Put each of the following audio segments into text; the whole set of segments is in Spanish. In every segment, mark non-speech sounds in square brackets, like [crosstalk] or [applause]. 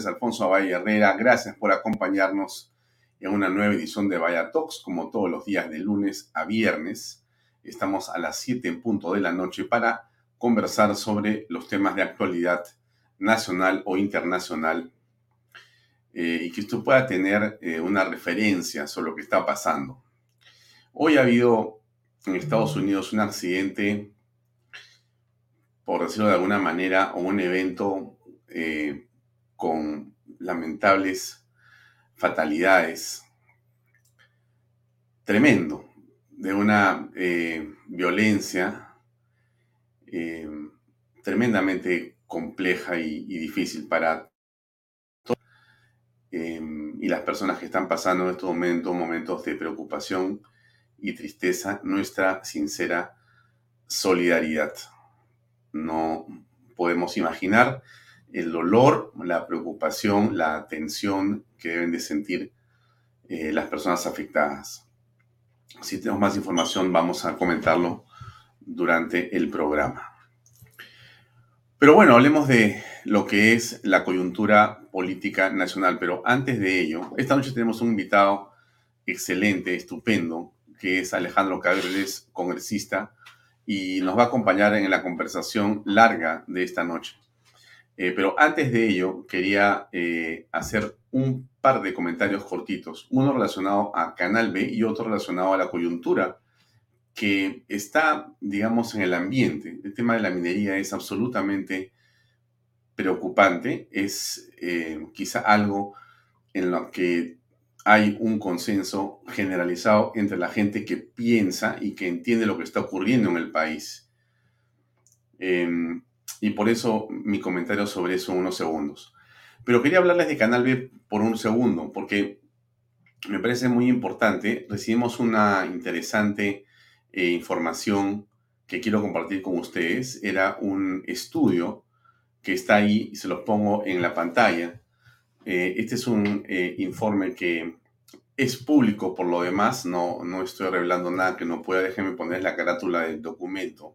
Alfonso Valle Herrera. Gracias por acompañarnos en una nueva edición de Vaya Talks, como todos los días de lunes a viernes. Estamos a las 7 en punto de la noche para conversar sobre los temas de actualidad nacional o internacional eh, y que usted pueda tener eh, una referencia sobre lo que está pasando. Hoy ha habido en Estados Unidos un accidente por decirlo de alguna manera, o un evento eh, con lamentables fatalidades. Tremendo, de una eh, violencia eh, tremendamente compleja y, y, difícil para todos. y las personas que están pasando en estos momentos momentos de preocupación y tristeza, nuestra sincera solidaridad no podemos imaginar el dolor, la preocupación, la tensión que deben de sentir eh, las personas afectadas. Si tenemos más información, vamos a comentarlo durante el programa. Pero bueno, hablemos de lo que es la coyuntura política nacional. Pero antes de ello, esta noche tenemos un invitado excelente, estupendo, que es Alejandro Cabreles, congresista y nos va a acompañar en la conversación larga de esta noche. Eh, pero antes de ello, quería eh, hacer un par de comentarios cortitos, uno relacionado a Canal B y otro relacionado a la coyuntura que está, digamos, en el ambiente. El tema de la minería es absolutamente preocupante, es eh, quizá algo en lo que hay un consenso generalizado entre la gente que piensa y que entiende lo que está ocurriendo en el país. Em, y por eso mi comentario sobre eso en unos segundos. Pero quería hablarles de Canal B por un segundo, porque me parece muy importante. Recibimos una interesante eh, información que quiero compartir con ustedes. Era un estudio que está ahí, se los pongo en la pantalla, eh, este es un eh, informe que es público por lo demás, no, no estoy revelando nada que no pueda, déjenme poner la carátula del documento.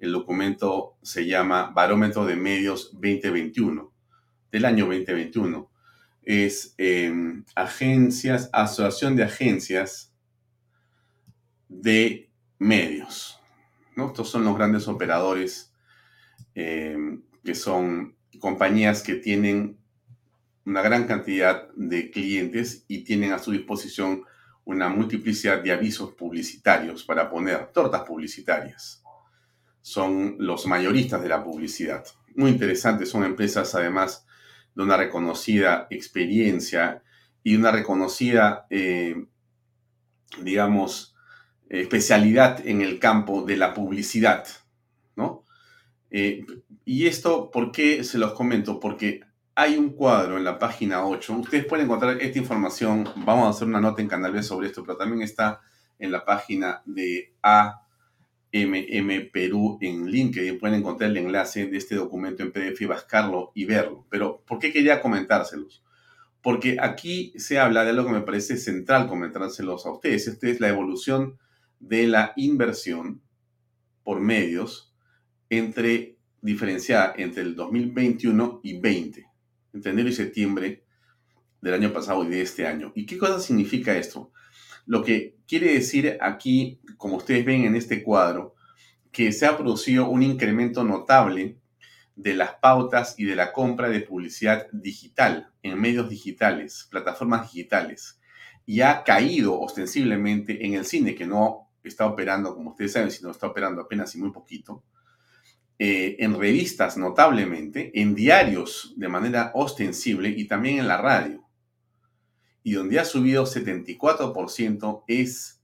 El documento se llama Barómetro de Medios 2021, del año 2021. Es em, agencias, asociación de agencias de medios. ¿no? Estos son los grandes operadores em, que son compañías que tienen una gran cantidad de clientes y tienen a su disposición una multiplicidad de avisos publicitarios para poner tortas publicitarias. Son los mayoristas de la publicidad. Muy interesantes, son empresas además de una reconocida experiencia y una reconocida, eh, digamos, especialidad en el campo de la publicidad, ¿no? Eh, y esto, ¿por qué se los comento? Porque hay un cuadro en la página 8. Ustedes pueden encontrar esta información. Vamos a hacer una nota en Canal B sobre esto, pero también está en la página de AMM Perú en LinkedIn. Pueden encontrar el enlace de este documento en PDF y bascarlo y verlo. Pero, ¿por qué quería comentárselos? Porque aquí se habla de algo que me parece central comentárselos a ustedes. Esta es la evolución de la inversión por medios entre diferenciada entre el 2021 y 20 entre enero y septiembre del año pasado y de este año. ¿Y qué cosa significa esto? Lo que quiere decir aquí, como ustedes ven en este cuadro, que se ha producido un incremento notable de las pautas y de la compra de publicidad digital en medios digitales, plataformas digitales, y ha caído ostensiblemente en el cine, que no está operando, como ustedes saben, sino está operando apenas y muy poquito, eh, en revistas notablemente, en diarios de manera ostensible y también en la radio. Y donde ha subido 74% es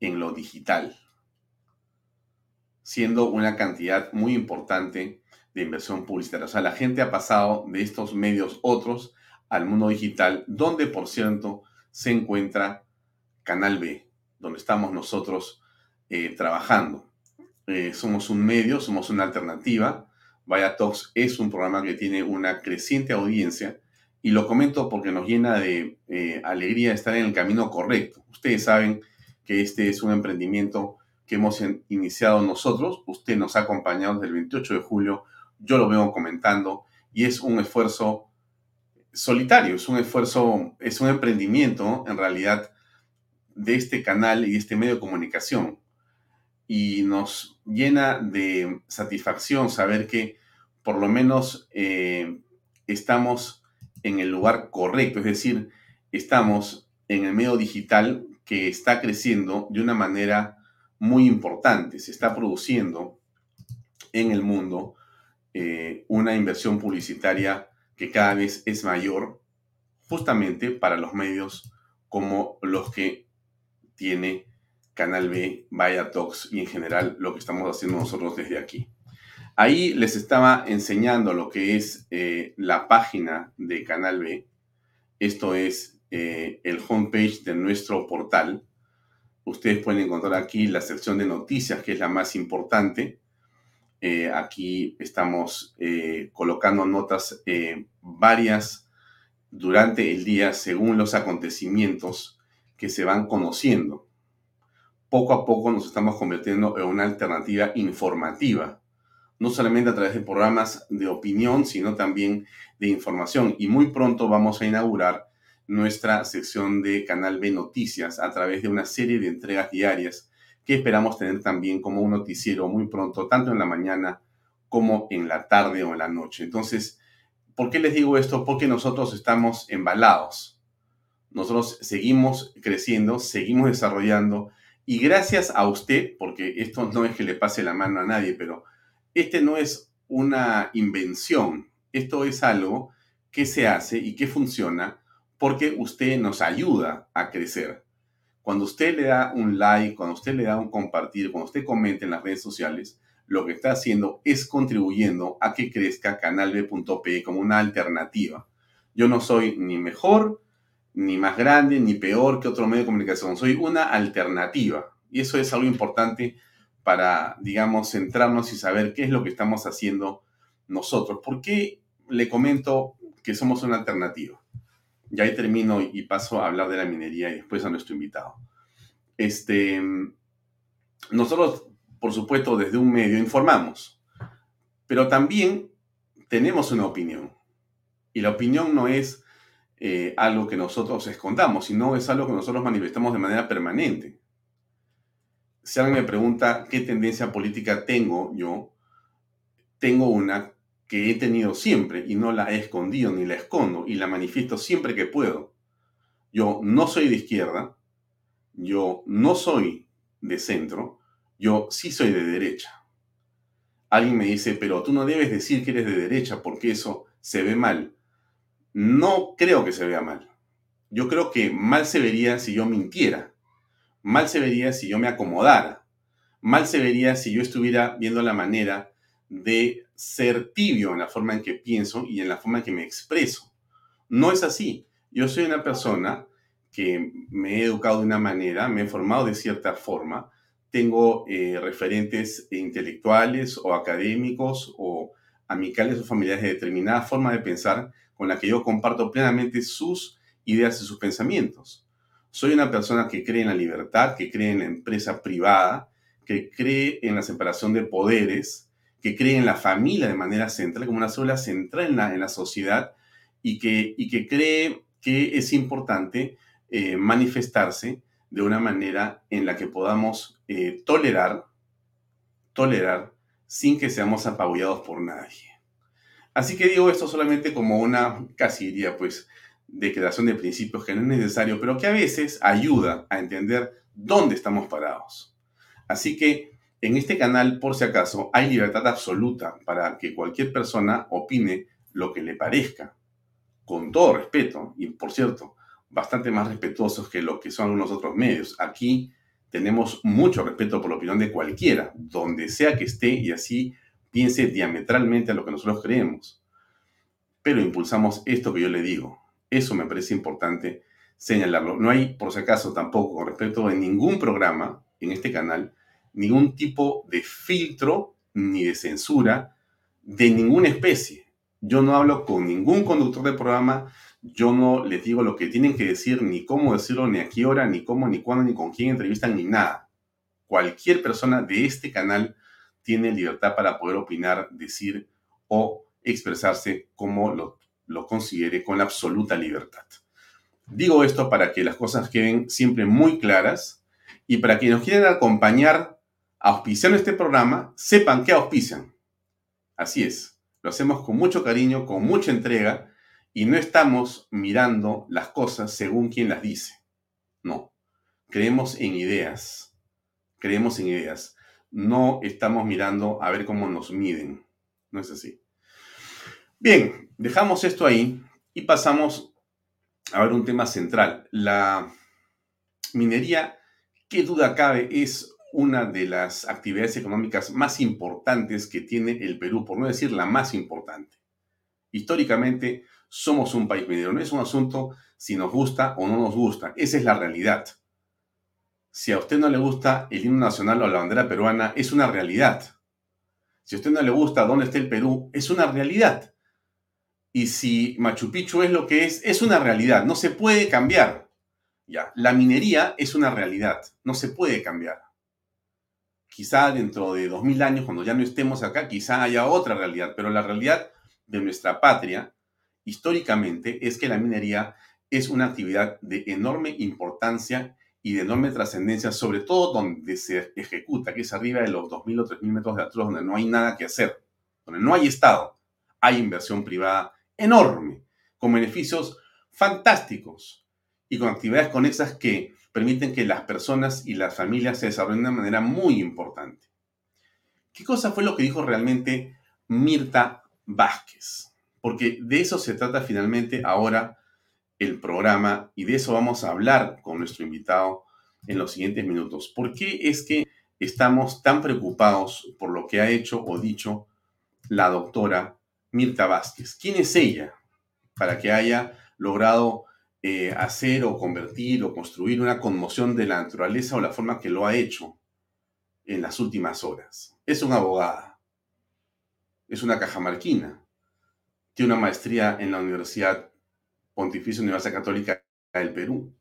en lo digital, siendo una cantidad muy importante de inversión publicitaria. O sea, la gente ha pasado de estos medios otros al mundo digital, donde por cierto se encuentra Canal B, donde estamos nosotros eh, trabajando. Eh, somos un medio, somos una alternativa. Vaya Talks es un programa que tiene una creciente audiencia y lo comento porque nos llena de eh, alegría estar en el camino correcto. Ustedes saben que este es un emprendimiento que hemos iniciado nosotros. Usted nos ha acompañado desde el 28 de julio yo lo veo comentando y es un esfuerzo solitario, es un esfuerzo, es un emprendimiento en realidad de este canal y este medio de comunicación. Y nos llena de satisfacción saber que por lo menos eh, estamos en el lugar correcto, es decir, estamos en el medio digital que está creciendo de una manera muy importante. Se está produciendo en el mundo eh, una inversión publicitaria que cada vez es mayor justamente para los medios como los que tiene Canal B, Vaya Talks y en general lo que estamos haciendo nosotros desde aquí. Ahí les estaba enseñando lo que es eh, la página de Canal B. Esto es eh, el homepage de nuestro portal. Ustedes pueden encontrar aquí la sección de noticias, que es la más importante. Eh, aquí estamos colocando notas varias durante el día según los acontecimientos que se van conociendo. Poco a poco nos estamos convirtiendo en una alternativa informativa no solamente a través de programas de opinión, sino también de información. Y muy pronto vamos a inaugurar nuestra sección de Canal B Noticias a través de una serie de entregas diarias que esperamos tener también como un noticiero muy pronto, tanto en la mañana como en la tarde o en la noche. Entonces, ¿por qué les digo esto? Porque nosotros estamos embalados. Nosotros seguimos creciendo, seguimos desarrollando y gracias a usted, porque esto no es que le pase la mano a nadie, pero este no es una invención, esto es algo que se hace y que funciona porque usted nos ayuda a crecer. Cuando usted le da un like, cuando usted le da un compartir, cuando usted comenta en las redes sociales, lo que está haciendo es contribuyendo a que crezca canalb.pe como una alternativa. Yo no soy ni mejor, ni más grande, ni peor que otro medio de comunicación. Soy una alternativa. Y eso es algo importante para, digamos, centrarnos y saber qué es lo que estamos haciendo nosotros. ¿Por qué le comento que somos una alternativa? Ya ahí termino y paso a hablar de la minería y después a nuestro invitado. Este, nosotros, por supuesto, desde un medio informamos, pero también tenemos una opinión. Y la opinión no es eh, algo que nosotros escondamos, sino es algo que nosotros manifestamos de manera permanente si alguien me pregunta qué tendencia política tengo yo, tengo una que he tenido siempre y no la he escondido ni la escondo y la manifiesto siempre que puedo. Yo no soy de izquierda, yo no soy de centro, yo sí soy de derecha. Alguien me dice, pero tú no debes decir que eres de derecha porque eso se ve mal. No creo que se vea mal. Yo creo que mal se vería si yo mintiera. Mal se vería si yo me acomodara. Mal se vería si yo estuviera viendo la manera de ser tibio en la forma en que pienso y en la forma en que me expreso. No es así. Yo soy una persona que me he educado de una manera, me he formado de cierta forma, tengo eh, referentes intelectuales o académicos o amicales o familiares de determinada forma de pensar con la que yo comparto plenamente sus ideas y sus pensamientos. Soy una persona que cree en la libertad, que cree en la empresa privada, que cree en la separación de poderes, que cree en la familia de manera central, como una sola central en la, sociedad, y que, y que cree que es importante eh, manifestarse de una manera en la que podamos eh, tolerar, tolerar sin que seamos apabullados por nadie. Así que digo esto solamente como una, casi diría pues, de creación de principios que no es necesario, pero que a veces ayuda a entender dónde estamos parados. Así que en este canal, por si acaso, hay libertad absoluta para que cualquier persona opine lo que le parezca, con todo respeto, y por cierto, bastante más respetuosos que lo que son los otros medios. Aquí tenemos mucho respeto por la opinión de cualquiera, donde sea que esté y así piense diametralmente a lo que nosotros creemos. Pero impulsamos esto que yo le digo, eso me parece importante señalarlo. No hay, por si acaso, tampoco con respecto a ningún programa en este canal, ningún tipo de filtro ni de censura de ninguna especie. Yo no hablo con ningún conductor de programa, yo no les digo lo que tienen que decir, ni cómo decirlo, ni a qué hora, ni cómo, ni cuándo, ni con quién entrevistan, ni nada. Cualquier persona de este canal tiene libertad para poder opinar, decir o expresarse como lo, lo considere con absoluta libertad. Digo esto para que las cosas queden siempre muy claras y para que nos quieran acompañar auspiciando este programa, sepan que auspician. Así es, lo hacemos con mucho cariño, con mucha entrega y no estamos mirando las cosas según quien las dice. No, creemos en ideas, creemos en ideas. No estamos mirando a ver cómo nos miden. No es así. Bien, dejamos esto ahí y pasamos a ver un tema central. La minería, qué duda cabe, es una de las actividades económicas más importantes que tiene el Perú, por no decir la más importante. Históricamente somos un país minero, no es un asunto si nos gusta o no nos gusta, esa es la realidad. Si a usted no le gusta el himno nacional o la bandera peruana, es una realidad. Si a usted no le gusta dónde está el Perú, es una realidad. Y si Machu Picchu es lo que es, es una realidad, no se puede cambiar. Ya, la minería es una realidad, no se puede cambiar. Quizá dentro de dos mil años, cuando ya no estemos acá, quizá haya otra realidad, pero la realidad de nuestra patria, históricamente, es que la minería es una actividad de enorme importancia y de enorme trascendencia, sobre todo donde se ejecuta, que es arriba de los 2.000 o 3.000 metros de altura, donde no hay nada que hacer, donde no hay Estado, hay inversión privada enorme, con beneficios fantásticos y con actividades conexas que permiten que las personas y las familias se desarrollen de una manera muy importante. ¿Qué cosa fue lo que dijo realmente Mirta Vázquez? Porque de eso se trata finalmente ahora el programa y de eso vamos a hablar con nuestro invitado en los siguientes minutos. ¿Por qué es que estamos tan preocupados por lo que ha hecho o dicho la doctora Mirta Vázquez. ¿Quién es ella para que haya logrado eh, hacer o convertir o construir una conmoción de la naturaleza o la forma que lo ha hecho en las últimas horas? Es una abogada, es una cajamarquina, tiene una maestría en la Universidad Pontificia Universidad Católica del Perú.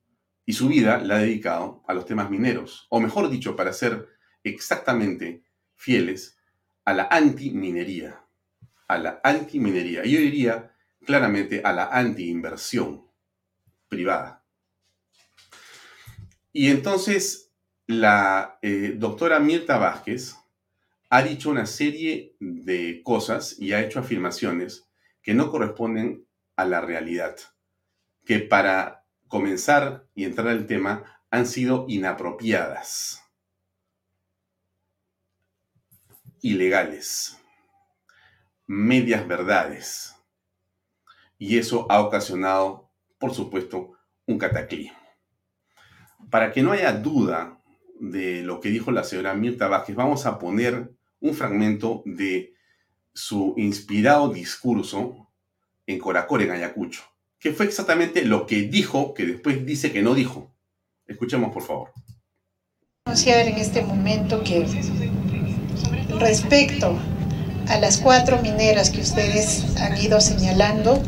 Y su vida la ha dedicado a los temas mineros, o mejor dicho, para ser exactamente fieles a la antiminería a la antiminería. Yo diría claramente a la anti-inversión privada. Y entonces la eh, doctora Mirta Vázquez ha dicho una serie de cosas y ha hecho afirmaciones que no corresponden a la realidad, que para comenzar y entrar al tema han sido inapropiadas, ilegales medias verdades. Y eso ha ocasionado, por supuesto, un cataclismo. Para que no haya duda de lo que dijo la señora Mirta Vázquez, vamos a poner un fragmento de su inspirado discurso en Coracor, en Ayacucho, que fue exactamente lo que dijo, que después dice que no dijo. Escuchemos, por favor. Anunciar en este momento que respecto a las cuatro mineras que ustedes han ido señalando,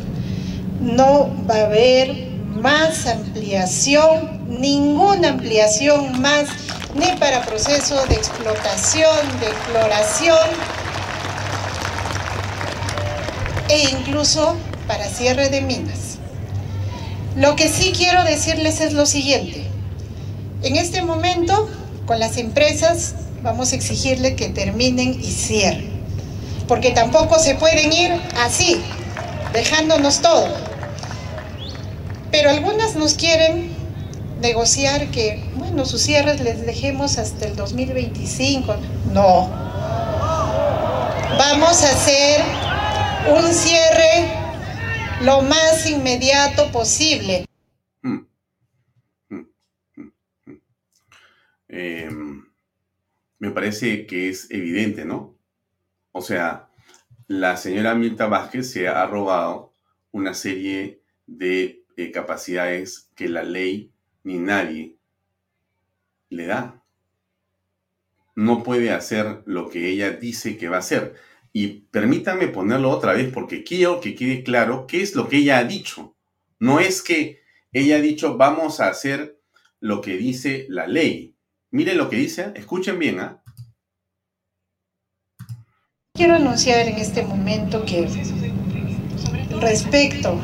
no va a haber más ampliación, ninguna ampliación más, ni para proceso de explotación, de exploración, e incluso para cierre de minas. Lo que sí quiero decirles es lo siguiente. En este momento, con las empresas, vamos a exigirle que terminen y cierren porque tampoco se pueden ir así, dejándonos todo. Pero algunas nos quieren negociar que, bueno, sus cierres les dejemos hasta el 2025. No. Vamos a hacer un cierre lo más inmediato posible. Em, me parece que es evidente, ¿no? O sea, la señora Mirta Vázquez se ha robado una serie de eh, capacidades que la ley ni nadie le da. No puede hacer lo que ella dice que va a hacer. Y permítanme ponerlo otra vez porque quiero que quede claro qué es lo que ella ha dicho. No es que ella ha dicho vamos a hacer lo que dice la ley. Miren lo que dice, escuchen bien, ¿ah? Quiero anunciar en este momento que respecto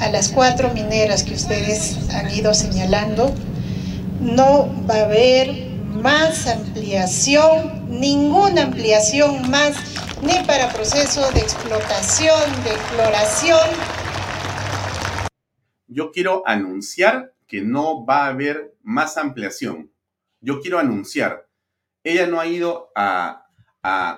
a las cuatro mineras que ustedes han ido señalando, no va a haber más ampliación, ninguna ampliación más, ni para proceso de explotación, de exploración. Yo quiero anunciar que no va a haber más ampliación. Yo quiero anunciar. Ella no ha ido a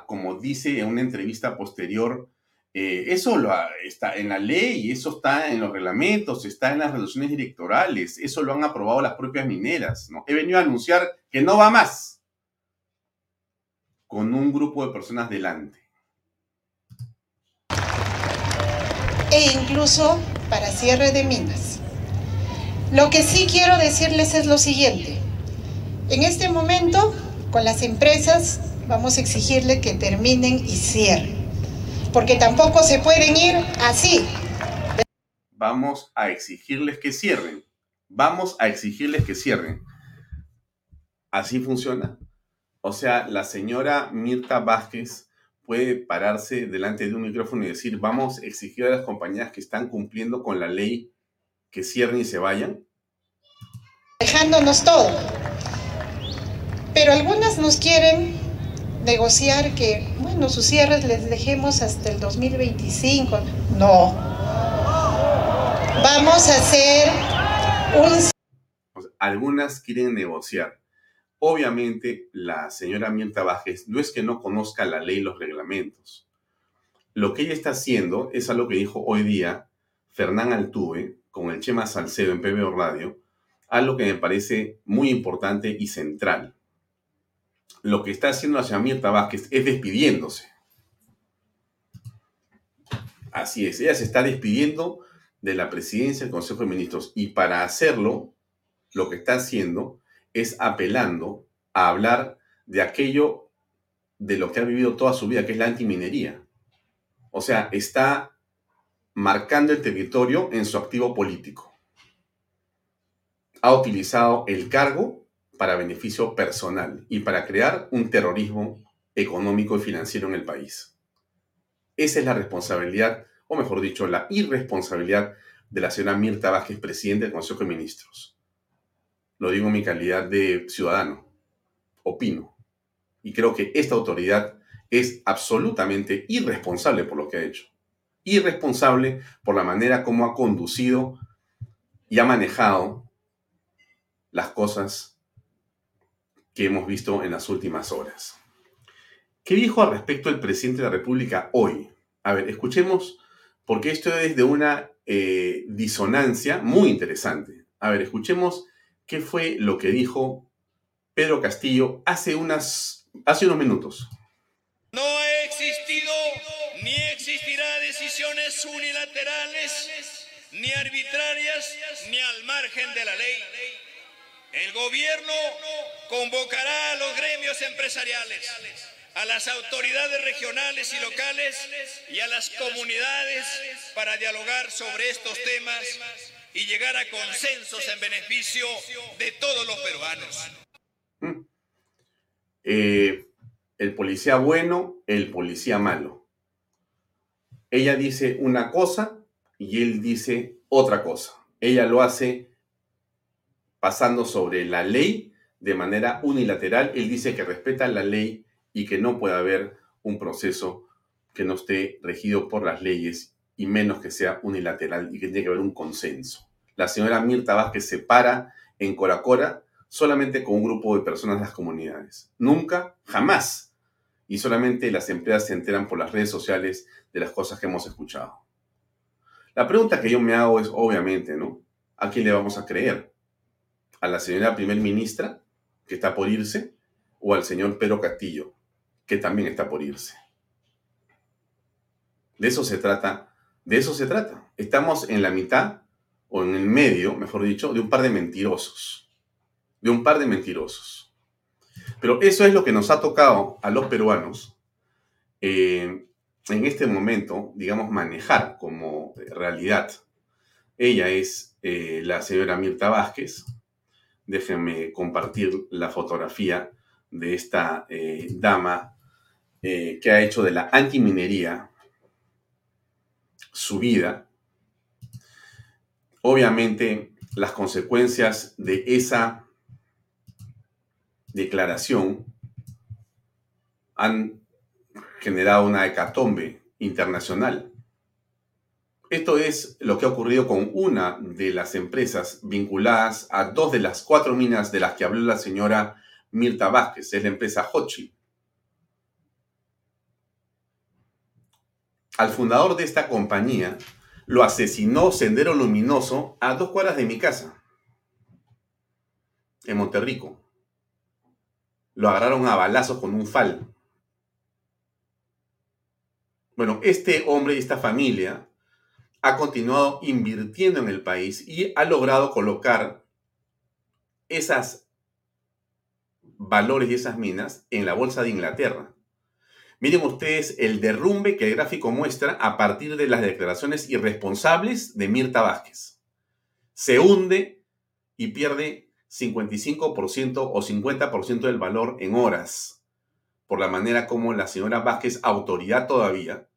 como dice en una entrevista posterior, eh, eso está en la ley, eso está en los reglamentos, está en las resoluciones directorales, eso lo han aprobado las propias mineras. He venido a anunciar que no va más con un grupo de personas delante. E incluso para cierre de minas. Lo que sí quiero decirles es lo siguiente. En este momento, con las empresas vamos a exigirle que terminen y cierren. Porque tampoco se pueden ir así. Vamos a exigirles que cierren. Vamos a exigirles que cierren. Así funciona. O sea, la señora Mirta Vázquez puede pararse delante de un micrófono y decir, vamos a exigir a las compañías que están cumpliendo con la ley que cierren y se vayan. Dejándonos todo. Pero algunas nos quieren negociar que, bueno, sus cierres les dejemos hasta el 2025. No. Vamos a hacer un... Algunas quieren negociar. Obviamente, la señora Mirta Bajes no es que no conozca la ley y los reglamentos. Lo que ella está haciendo es algo que dijo hoy día Fernán Altuve con el Chema Salcedo en PBO Radio, algo que me parece muy importante y central lo que está haciendo la señora Mirta es despidiéndose. Así es, ella se está despidiendo de la presidencia del Consejo de Ministros y para hacerlo, lo que está haciendo es apelando a hablar de aquello de lo que ha vivido toda su vida, que es la antiminería. O sea, está marcando el territorio en su activo político. Ha utilizado el cargo para beneficio personal y para crear un terrorismo económico y financiero en el país. Esa es la responsabilidad, o mejor dicho, la irresponsabilidad de la señora Mirta Vázquez, presidente del Consejo de Ministros. Lo digo en mi calidad de ciudadano. Opino. Y creo que esta autoridad es absolutamente irresponsable por lo que ha hecho. Irresponsable por la manera como ha conducido y ha manejado las cosas que hemos visto en las últimas horas. ¿Qué dijo al respecto el presidente de la República hoy? A ver, escuchemos, porque esto es de una eh, disonancia muy interesante. A ver, escuchemos qué fue lo que dijo Pedro Castillo hace, unas, hace unos minutos. No ha existido ni existirá decisiones unilaterales, ni arbitrarias, ni al margen de la ley. El gobierno convocará a los gremios empresariales, a las autoridades regionales y locales y a las comunidades para dialogar sobre estos temas y llegar a consensos en beneficio de todos los peruanos. Mm. Eh, el policía bueno, el policía malo. Ella dice una cosa y él dice otra cosa. Ella lo hace pasando sobre la ley de manera unilateral. Él dice que respeta la ley y que no puede haber un proceso que no esté regido por las leyes y menos que sea unilateral y que tiene que haber un consenso. La señora Mirta Vázquez se para en Coracora solamente con un grupo de personas de las comunidades. Nunca, jamás. Y solamente las empresas se enteran por las redes sociales de las cosas que hemos escuchado. La pregunta que yo me hago es, obviamente, ¿no? ¿A quién le vamos a creer? A la señora primer ministra, que está por irse, o al señor Pedro Castillo, que también está por irse. De eso se trata, de eso se trata. Estamos en la mitad, o en el medio, mejor dicho, de un par de mentirosos. De un par de mentirosos. Pero eso es lo que nos ha tocado a los peruanos eh, en este momento, digamos, manejar como realidad. Ella es eh, la señora Mirta Vázquez, déjenme compartir la fotografía de esta eh, dama eh, que ha hecho de la antiminería su vida, obviamente las consecuencias de esa declaración han generado una hecatombe internacional. Esto es lo que ha ocurrido con una de las empresas vinculadas a dos de las cuatro minas de las que habló la señora Mirta Vázquez, es la empresa Hochi. Al fundador de esta compañía lo asesinó Sendero Luminoso a dos cuadras de mi casa, en Monterrico. Lo agarraron a balazos con un fal. Bueno, este hombre y esta familia ha continuado invirtiendo en el país y ha logrado colocar esos valores y esas minas en la bolsa de Inglaterra. Miren ustedes el derrumbe que el gráfico muestra a partir de las declaraciones irresponsables de Mirta Vázquez. Se hunde y pierde 55% o 50% del valor en horas, por la manera como la señora Vázquez, autoridad todavía,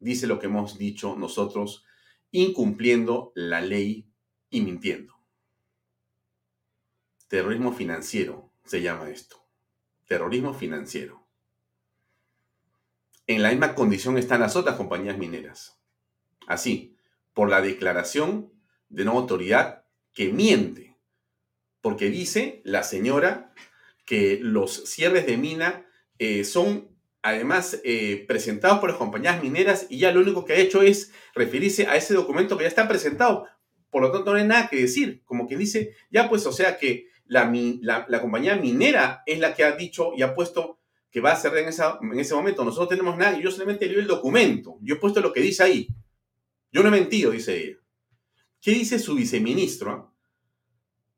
dice lo que hemos dicho nosotros, incumpliendo la ley y mintiendo. Terrorismo financiero se llama esto. Terrorismo financiero. En la misma condición están las otras compañías mineras. Así, por la declaración de una autoridad que miente, porque dice la señora que los cierres de mina eh, son además eh, presentados por las compañías mineras y ya lo único que ha hecho es referirse a ese documento que ya está presentado. Por lo tanto, no hay nada que decir. Como que dice, ya pues, o sea que la, compañía minera es la que ha dicho y ha puesto que va a en, en ese momento. Nosotros tenemos nada, yo solamente leo el documento. Yo he puesto lo que dice ahí. Yo no he mentido, dice ella. ¿Qué dice su viceministro?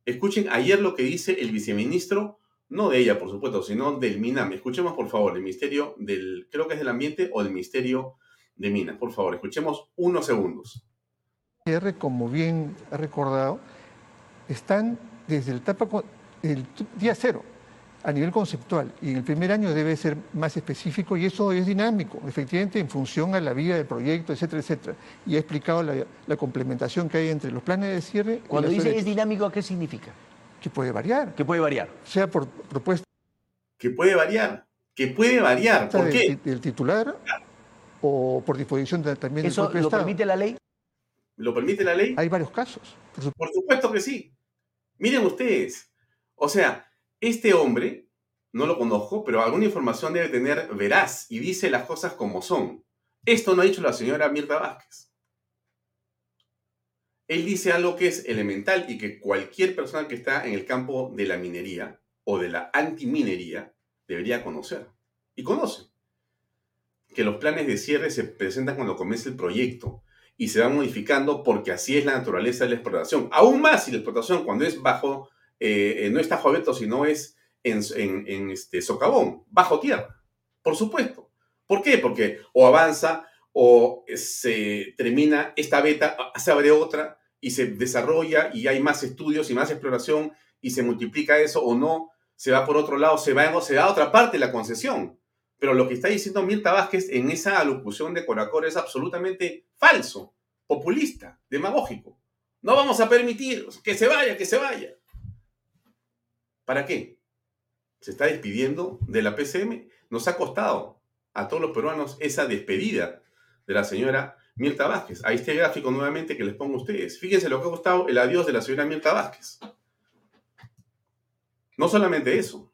Escuchen ayer lo que dice el viceministro, no de ella, por supuesto, sino del MINAM. Escuchemos, por favor, el Ministerio del, creo que es del Ambiente o del Ministerio de Minas. Por favor, escuchemos unos segundos. Como bien ha recordado, están desde el etapa, el día cero a nivel conceptual y en el primer año debe ser más específico y eso es dinámico, efectivamente en función a la vida del proyecto, etcétera, etcétera. Y he explicado la, complementación que hay entre los planes de cierre. Cuando dice es dinámico, ¿qué significa? Que puede variar. Que puede variar. Sea por propuesta. Que puede variar. Que puede variar. ¿Por qué? Del titular o por disposición también ¿Eso del lo permite la ley? ¿Lo permite la ley? Hay varios casos. por supuesto que sí. Miren ustedes. O sea, este hombre, no lo conozco, pero alguna información debe tener veraz y dice las cosas como son. Esto no ha dicho la señora Mirta Vázquez. Él dice algo que es elemental y que cualquier persona que está en el campo de la minería o de la antiminería debería conocer. Y conoce. Que los planes de cierre se presentan cuando comienza el proyecto y se van modificando porque así es la naturaleza de la explotación. Aún más si la explotación cuando es bajo eh, no está abierto, sino es en, este, socavón, bajo tierra, por supuesto. ¿Por qué? Porque o avanza o se termina esta beta, se abre otra y se desarrolla y hay más estudios y más exploración y se multiplica eso o no, se va por otro lado, se va, se va a otra parte la concesión. Pero lo que está diciendo Mirta Vázquez en esa alocución de Coracor es absolutamente falso, populista, demagógico. No vamos a permitir que se vaya, que se vaya. ¿Para qué? Se está despidiendo de la PCM. Nos ha costado a todos los peruanos esa despedida de la señora Mirta Vázquez. Ahí está el gráfico nuevamente que les pongo a ustedes. Fíjense lo que ha costado el adiós de la señora Mirta Vázquez. No solamente eso.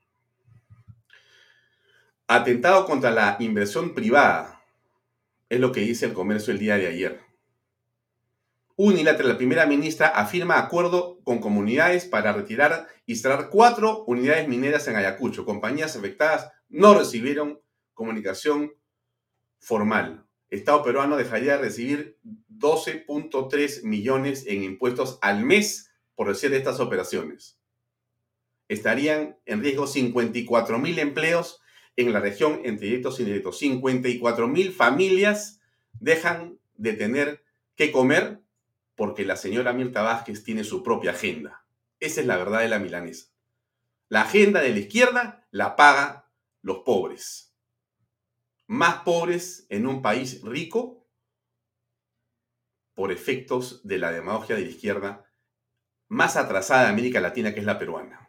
Atentado contra la inversión privada. Es lo que dice el comercio el día de ayer. Unilateral, la primera ministra afirma acuerdo con comunidades para retirar y cerrar cuatro unidades mineras en Ayacucho. Compañías afectadas no recibieron comunicación formal. Estado peruano dejaría de recibir 12.3 millones en impuestos al mes por hacer estas operaciones. Estarían en riesgo 54 mil empleos en la región entre directos y indirectos. 54 mil familias dejan de tener que comer porque la señora Mirta Vázquez tiene su propia agenda. Esa es la verdad de la milanesa. La agenda de la izquierda la paga los pobres. Más pobres en un país rico por efectos de la demagogia de la izquierda más atrasada de América Latina, que es la peruana.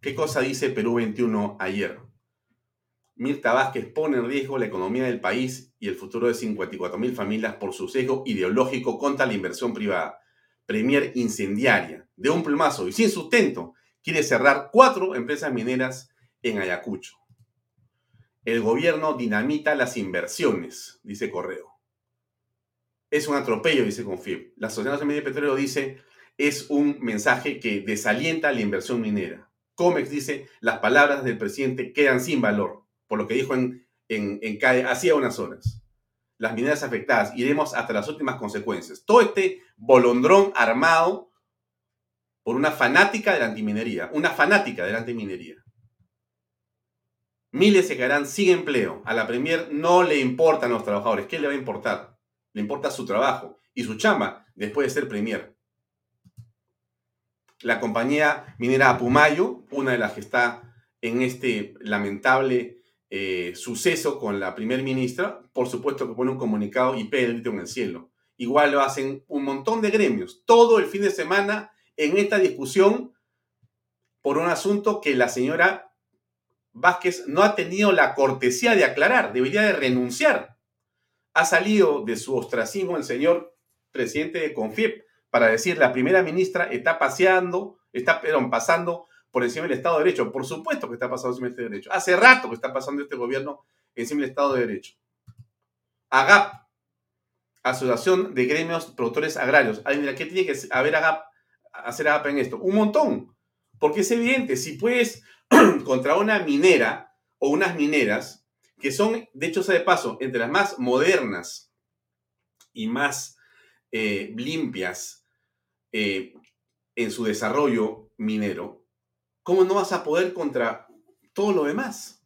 ¿Qué cosa dice Perú 21 ayer? Mirta Vázquez pone en riesgo la economía del país y el futuro de 54.000 familias por su sesgo ideológico contra la inversión privada. Premier incendiaria, de un plumazo y sin sustento, quiere cerrar cuatro empresas mineras en Ayacucho. El gobierno dinamita las inversiones, dice Correo. Es un atropello, dice Confib. La Sociedad Nacional de Petróleo dice es un mensaje que desalienta la inversión minera. COMEX dice las palabras del presidente quedan sin valor por lo que dijo en, en, CAE hacía unas horas. Las mineras afectadas, iremos hasta las últimas consecuencias. Todo este bolondrón armado por una fanática de la antiminería, una fanática de la antiminería. Miles se quedarán sin empleo. A la Premier no le importan los trabajadores. ¿Qué le va a importar? Le importa su trabajo y su chamba después de ser Premier. La compañía minera Apumayo, una de las que está en este lamentable eh, suceso con la primer ministra, por supuesto que pone un comunicado y pide en el cielo. Igual lo hacen un montón de gremios, todo el fin de semana en esta discusión por un asunto que la señora Vázquez no ha tenido la cortesía de aclarar, debería de renunciar. Ha salido de su ostracismo el señor presidente de Confiep para decir la primera ministra está paseando, está pasando por encima del Estado de Derecho. Por supuesto que está pasando encima del Estado de Derecho. Hace rato que está pasando este gobierno encima del Estado de Derecho. AGAP, Asociación de Gremios Productores Agrarios. Ay, ¿qué tiene que haber AGAP, hacer AGAP en esto? Un montón. Porque es evidente, si puedes [clears throat] contra una minera o unas mineras, que son, de hecho, de paso, entre las más modernas y más eh, limpias eh, en su desarrollo minero, ¿cómo no vas a poder contra todo lo demás?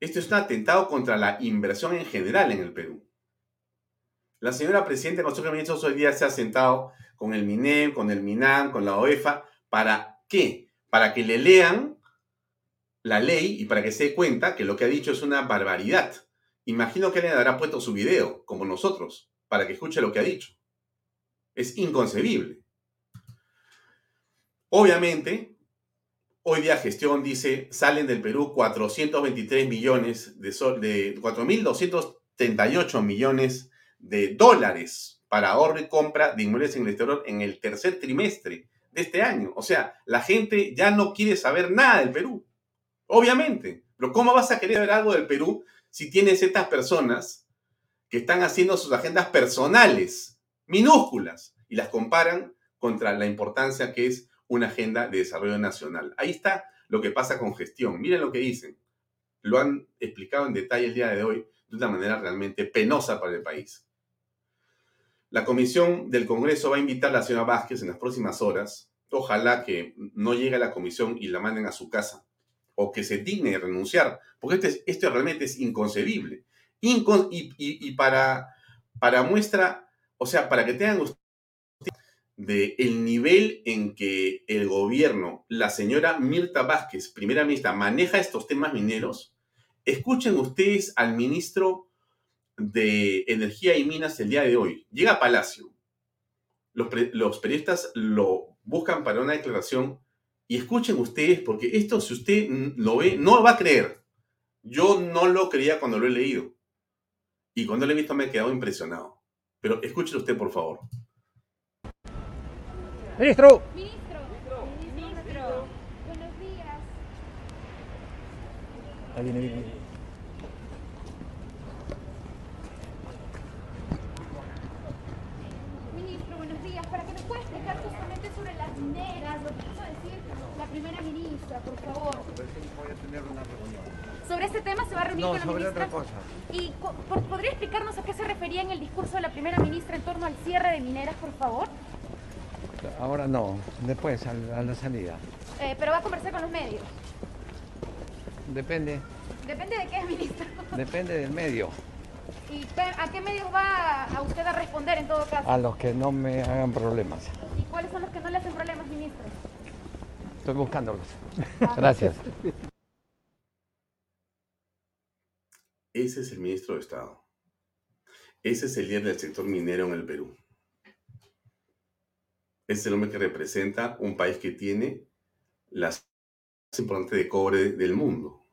Esto es un atentado contra la inversión en general en el Perú. La señora presidenta del Consejo de Ministros hoy día se ha sentado con el MINEM, con el MINAM, con la OEFA. ¿Para qué? Para que le lean la ley y para que se dé cuenta que lo que ha dicho es una barbaridad. Imagino que le habrá puesto su video, como nosotros, para que escuche lo que ha dicho. Es inconcebible. Obviamente, Hoy día gestión dice, salen del Perú 423 millones de, sol, de 4.238 millones de dólares para ahorro y compra de inmuebles en el exterior en el tercer trimestre de este año. O sea, la gente ya no quiere saber nada del Perú. Obviamente. Pero ¿cómo vas a querer ver algo del Perú si tienes estas personas que están haciendo sus agendas personales, minúsculas, y las comparan contra la importancia que es una agenda de desarrollo nacional. Ahí está lo que pasa con gestión. Miren lo que dicen. Lo han explicado en detalle el día de hoy de una manera realmente penosa para el país. La comisión del Congreso va a invitar a la señora Vázquez en las próximas horas. Ojalá que no llegue a la comisión y la manden a su casa o que se digne renunciar, porque este, esto realmente es inconcebible. y, y, para, para muestra, o sea, para que tengan ustedes de el nivel en que el gobierno, la señora Mirta Vázquez, primera ministra, maneja estos temas mineros, escuchen ustedes al ministro de Energía y Minas el día de hoy. Llega a Palacio. Los, los periodistas lo buscan para una declaración y escuchen ustedes, porque esto, si usted lo ve, no va a creer. Yo no lo creía cuando lo he leído. Y cuando lo he visto me he quedado impresionado. Pero escuchen usted, por favor. Ministro. Ministro. Ministro. Buenos días. Ahí viene, viene. Ministro, buenos días. Para que nos pueda explicar justamente sobre las mineras, lo que quiso decir la primera ministra, por favor. Voy a tener una reunión. Sobre este tema se va a reunir No, con la sobre ministra. otra cosa. ¿Y por- podría explicarnos a qué se refería en el discurso de la primera ministra en torno al cierre de mineras, por favor? Ahora no, después, a la, a la salida. Eh, pero va a conversar con los medios. Depende, Depende de qué, ministro. [laughs] depende del medio. ¿Y a qué medios va a usted a responder en todo caso? A los que no me hagan problemas. ¿Y cuáles son los que no le hacen problemas, ministro? Estoy buscándolos. Gracias. Ese es el ministro de Estado. Ese es el líder del sector minero en el Perú. Es el hombre que representa un país que tiene las más importante de cobre del mundo,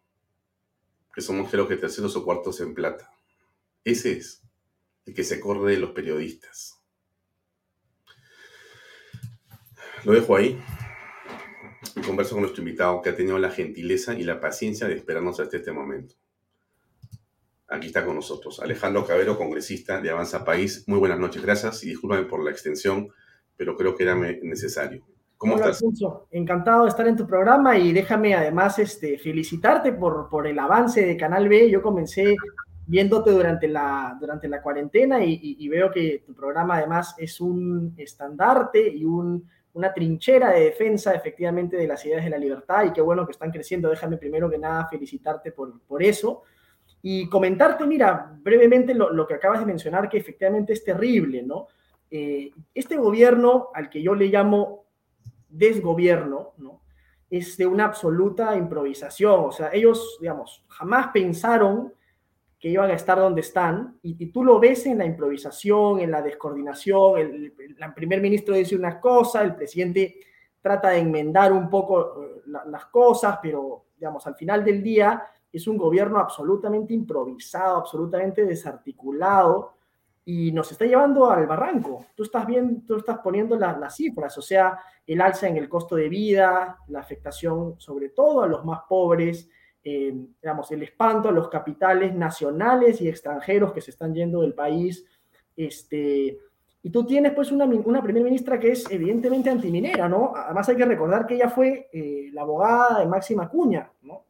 que somos creo que terceros o cuartos en plata. Ese es el que se corre de los periodistas. Lo dejo ahí y converso con nuestro invitado que ha tenido la gentileza y la paciencia de esperarnos hasta este momento. Aquí está con nosotros Alejandro Cabero, congresista de Avanza País. Muy buenas noches, gracias y discúlpame por la extensión, pero creo que era necesario. ¿Cómo Hola, estás? Alfonso. Encantado de estar en tu programa y déjame además este, felicitarte por, por el avance de Canal B. Yo comencé viéndote durante la, durante la cuarentena y, y, y veo que tu programa además es un estandarte y un, una trinchera de defensa efectivamente de las ideas de la libertad y qué bueno que están creciendo. Déjame primero que nada felicitarte por, por eso y comentarte, mira, brevemente lo, lo, que acabas de mencionar, que efectivamente es terrible, ¿no? Eh, este gobierno, al que yo le llamo desgobierno, ¿no? Es de una absoluta improvisación, o sea, ellos, digamos, jamás pensaron que iban a estar donde están, y, tú lo ves en la improvisación, en la descoordinación, el, primer ministro dice una cosa, el presidente trata de enmendar un poco eh, la, las cosas, pero, digamos, al final del día es un gobierno absolutamente improvisado, absolutamente desarticulado y nos está llevando al barranco. Tú estás bien, tú estás poniendo la, las cifras, o sea, el alza en el costo de vida, la afectación sobre todo a los más pobres, eh, digamos, el espanto a los capitales nacionales y extranjeros que se están yendo del país. Este, y tú tienes pues una, una primera ministra que es evidentemente antiminera, ¿no? Además hay que recordar que ella fue eh, la abogada de Máxima Cuña, ¿no?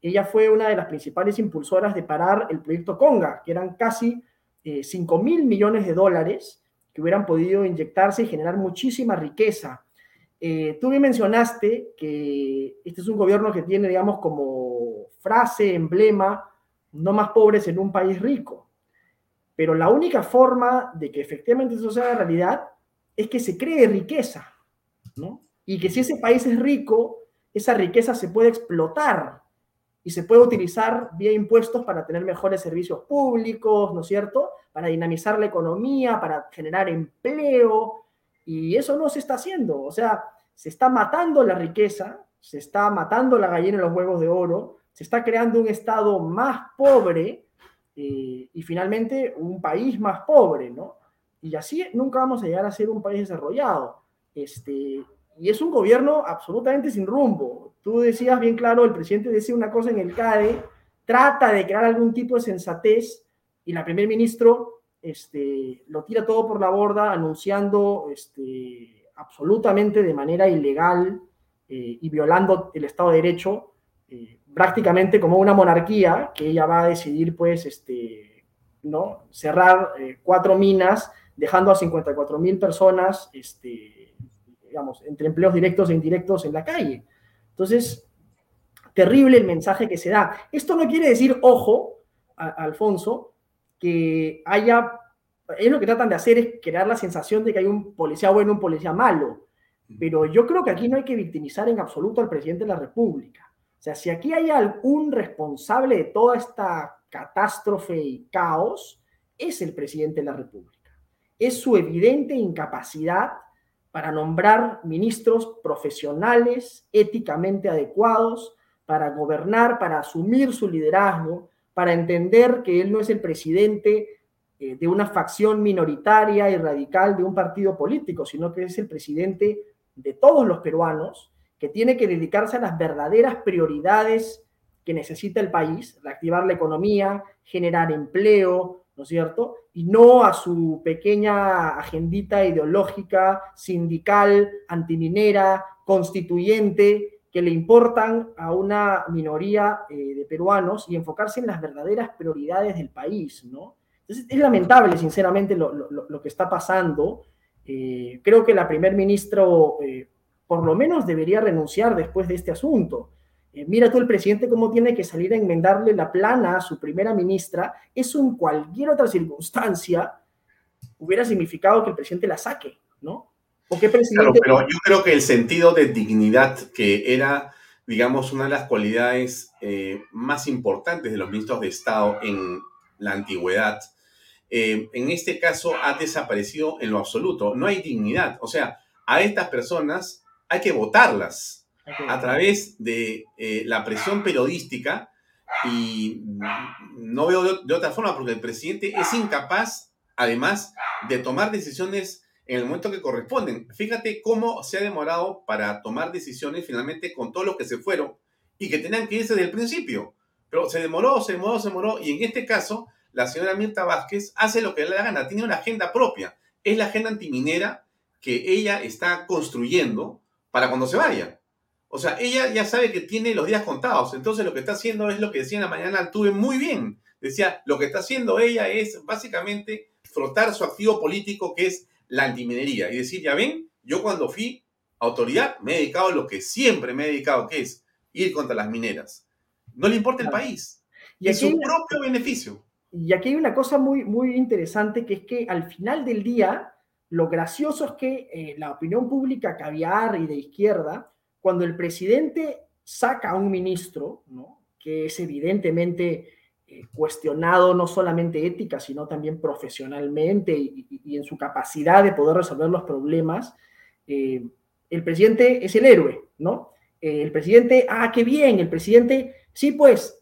Ella fue una de las principales impulsoras de parar el proyecto Conga, que eran casi eh, 5 mil millones de dólares que hubieran podido inyectarse y generar muchísima riqueza. Eh, tú bien mencionaste que este es un gobierno que tiene, digamos, como frase, emblema, no más pobres en un país rico. Pero la única forma de que efectivamente eso sea realidad es que se cree riqueza, ¿no? Y que si ese país es rico, esa riqueza se puede explotar y se puede utilizar vía impuestos para tener mejores servicios públicos, ¿no es cierto? Para dinamizar la economía, para generar empleo, y eso no se está haciendo. O sea, se está matando la riqueza, se está matando la gallina en los huevos de oro, se está creando un Estado más pobre eh, y finalmente un país más pobre, ¿no? Y así nunca vamos a llegar a ser un país desarrollado. Este, y es un gobierno absolutamente sin rumbo. Tú decías bien claro, el presidente decía una cosa en el CADE, trata de crear algún tipo de sensatez y la primer ministro este, lo tira todo por la borda anunciando este, absolutamente de manera ilegal eh, y violando el Estado de Derecho, eh, prácticamente como una monarquía que ella va a decidir pues este, ¿no? cerrar eh, cuatro minas dejando a 54 mil personas entre empleos directos e indirectos en la calle. Entonces, terrible el mensaje que se da. Esto no quiere decir, ojo, a Alfonso, que haya, es lo que tratan de hacer es crear la sensación de que hay un policía bueno, un policía malo. Pero yo creo que aquí no hay que victimizar en absoluto al presidente de la República. O sea, si aquí hay algún responsable de toda esta catástrofe y caos, es el presidente de la República. Es su evidente incapacidad para nombrar ministros profesionales, éticamente adecuados, para gobernar, para asumir su liderazgo, para entender que él no es el presidente eh, de una facción minoritaria y radical de un partido político, sino que es el presidente de todos los peruanos, que tiene que dedicarse a las verdaderas prioridades que necesita el país, reactivar la economía, generar empleo, ¿no es cierto? Y no a su pequeña agendita ideológica, sindical, antiminera, constituyente, que le importan a una minoría eh, de peruanos y enfocarse en las verdaderas prioridades del país, ¿no? Entonces, es lamentable, sinceramente, lo, lo, lo que está pasando. Eh, creo que la primer ministro, eh, por lo menos, debería renunciar después de este asunto. Mira tú el presidente cómo tiene que salir a enmendarle la plana a su primera ministra, eso en cualquier otra circunstancia hubiera significado que el presidente la saque, ¿no? ¿O qué presidente... Claro, pero yo creo que el sentido de dignidad que era digamos, una de las cualidades eh, más importantes de los ministros de Estado en la antigüedad. Eh, en este caso ha desaparecido en lo absoluto. No hay dignidad. O sea, a estas personas hay que votarlas a través de eh, la presión periodística y no veo de, de, otra forma porque el presidente es incapaz, además, de tomar decisiones en el momento que corresponden. Fíjate cómo se ha demorado para tomar decisiones finalmente con todos los que se fueron y que tenían que irse desde el principio. Pero se demoró, se demoró, se demoró y en este caso la señora Mirta Vázquez hace lo que le da gana, tiene una agenda propia. Es la agenda antiminera que ella está construyendo para cuando se vaya. O sea, ella ya sabe que tiene los días contados, entonces lo que está haciendo es lo que decía en la mañana tuve muy bien. Decía, lo que está haciendo ella es básicamente frotar su activo político que es la antiminería y decir, ya ven, yo cuando fui autoridad me he dedicado a lo que siempre me he dedicado, que es ir contra las mineras. No le importa el país. Y es su propio beneficio. Y aquí hay una cosa muy, muy interesante, que es que al final del día, lo gracioso es que eh, la opinión pública caviar y de izquierda, cuando el presidente saca a un ministro, ¿no? que es evidentemente eh, cuestionado no solamente ética, sino también profesionalmente y, en su capacidad de poder resolver los problemas, eh, el presidente es el héroe, ¿no? Eh, el presidente, ah, qué bien, el presidente, sí, pues,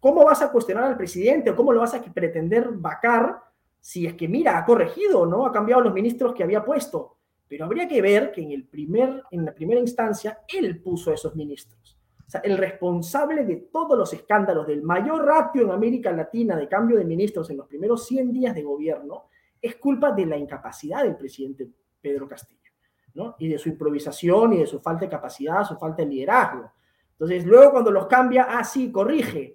¿cómo vas a cuestionar al presidente o cómo lo vas a pretender vacar si es que, mira, ha corregido, ¿no? Ha cambiado los ministros que había puesto. Pero habría que ver que en, el primer, en la primera instancia él puso esos ministros el responsable de todos los escándalos del mayor ratio en América Latina de cambio de ministros en los primeros 100 días de gobierno es culpa de la incapacidad del presidente Pedro Castillo, ¿no? Y de su improvisación y de su falta de capacidad, su falta de liderazgo. Entonces, luego cuando los cambia, ah, sí, corrige.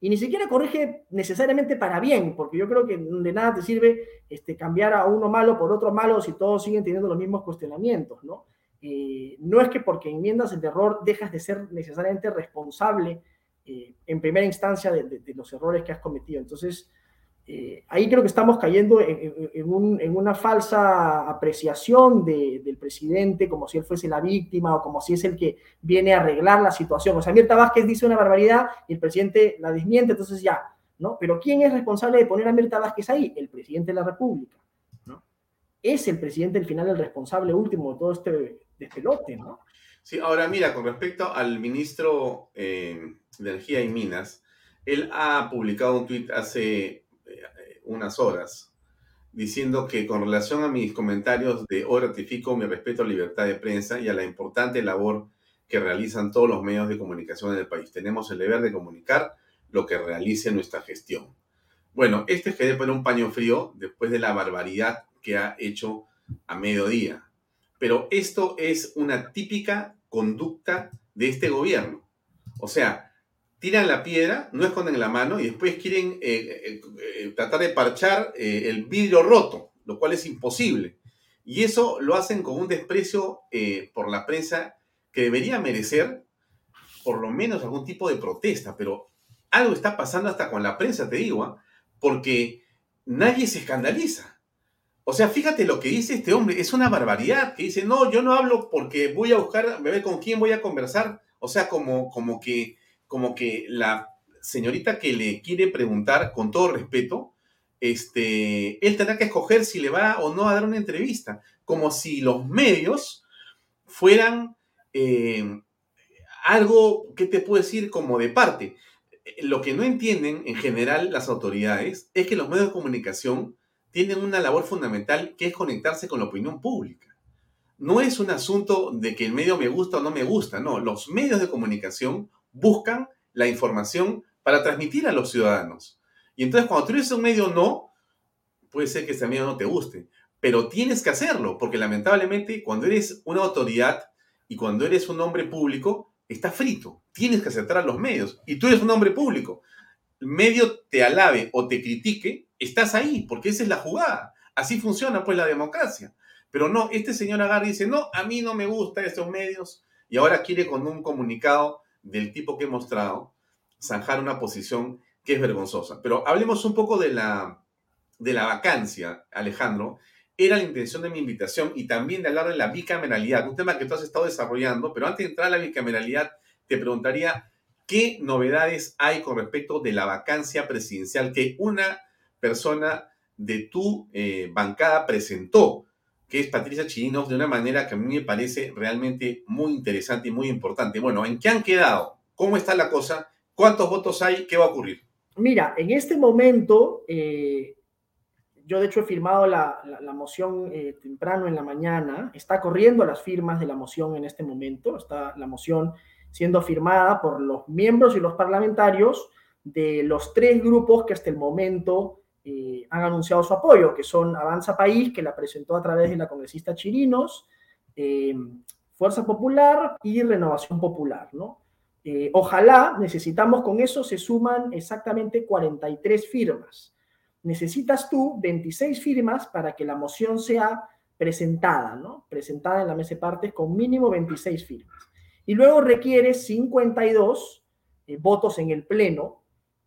Y ni siquiera corrige necesariamente para bien, porque yo creo que de nada te sirve este, cambiar a uno malo por otro malo si todos siguen teniendo los mismos cuestionamientos, ¿no? Eh, no es que porque enmiendas el error dejas de ser necesariamente responsable eh, en primera instancia de, los errores que has cometido. Entonces, eh, ahí creo que estamos cayendo en, una falsa apreciación del presidente como si él fuese la víctima o como si es el que viene a arreglar la situación. O sea, Mirta Vázquez dice una barbaridad y el presidente la desmiente, entonces ya, ¿no? Pero ¿quién es responsable de poner a Mirta Vázquez ahí? El presidente de la República. Es el presidente al final el responsable último de todo este de pelote, ¿no? Sí, ahora mira, con respecto al ministro eh, de Energía y Minas, él ha publicado un tuit hace eh, unas horas diciendo que con relación a mis comentarios de hoy ratifico mi respeto a la libertad de prensa y a la importante labor que realizan todos los medios de comunicación en el país. Tenemos el deber de comunicar lo que realice nuestra gestión. Bueno, este es que poner un paño frío después de la barbaridad que ha hecho a mediodía. Pero esto es una típica conducta de este gobierno. O sea, tiran la piedra, no esconden la mano y después quieren eh, eh, eh, tratar de parchar el vidrio roto, lo cual es imposible. Y eso lo hacen con un desprecio por la prensa que debería merecer por lo menos algún tipo de protesta, pero algo está pasando hasta con la prensa, te digo, ¿ah? porque nadie se escandaliza. O sea, fíjate lo que dice este hombre, es una barbaridad, que dice, no, yo no hablo porque voy a buscar, ver con quién voy a conversar. O sea, como, como, que, como que la señorita que le quiere preguntar, con todo respeto, este, él tendrá que escoger si le va o no a dar una entrevista, como si los medios fueran eh, algo, ¿qué te puedo decir? Como de parte. Lo que no entienden en general las autoridades es que los medios de comunicación tienen una labor fundamental que es conectarse con la opinión pública. No es un asunto de que el medio me gusta o no me gusta, no. Los medios de comunicación buscan la información para transmitir a los ciudadanos. Y entonces cuando tú eres un medio no, puede ser que ese medio no te guste, pero tienes que hacerlo, porque lamentablemente cuando eres una autoridad y cuando eres un hombre público, está frito. Tienes que aceptar a los medios. Y tú eres un hombre público. El medio te alabe o te critique, estás ahí, porque esa es la jugada. Así funciona pues la democracia. Pero no, este señor agarra y dice, no, a mí no me gustan estos medios, y ahora quiere con un comunicado del tipo que he mostrado, zanjar una posición que es vergonzosa. Pero hablemos un poco de la, de la vacancia, Alejandro. Era la intención de mi invitación y también de hablar de la bicameralidad, un tema que tú has estado desarrollando, pero antes de entrar a la bicameralidad, te preguntaría qué novedades hay con respecto de la vacancia presidencial que una persona de tu eh, bancada presentó, que es Patricia Chirinos, de una manera que a mí me parece realmente muy interesante y muy importante. Bueno, ¿en qué han quedado? ¿Cómo está la cosa? ¿Cuántos votos hay? ¿Qué va a ocurrir? Mira, en este momento, eh, yo de hecho he firmado la, moción eh, temprano en la mañana, está corriendo las firmas de la moción en este momento, está la moción siendo firmada por los miembros y los parlamentarios de los tres grupos que hasta el momento eh, han anunciado su apoyo, que son Avanza País, que la presentó a través de la congresista Chirinos, Fuerza Popular y Renovación Popular, ¿no? Eh, ojalá, necesitamos con eso, se suman exactamente 43 firmas. Necesitas tú 26 firmas para que la moción sea presentada, ¿no? Presentada en la mesa de partes con mínimo 26 firmas. Y luego requiere 52 eh, votos en el Pleno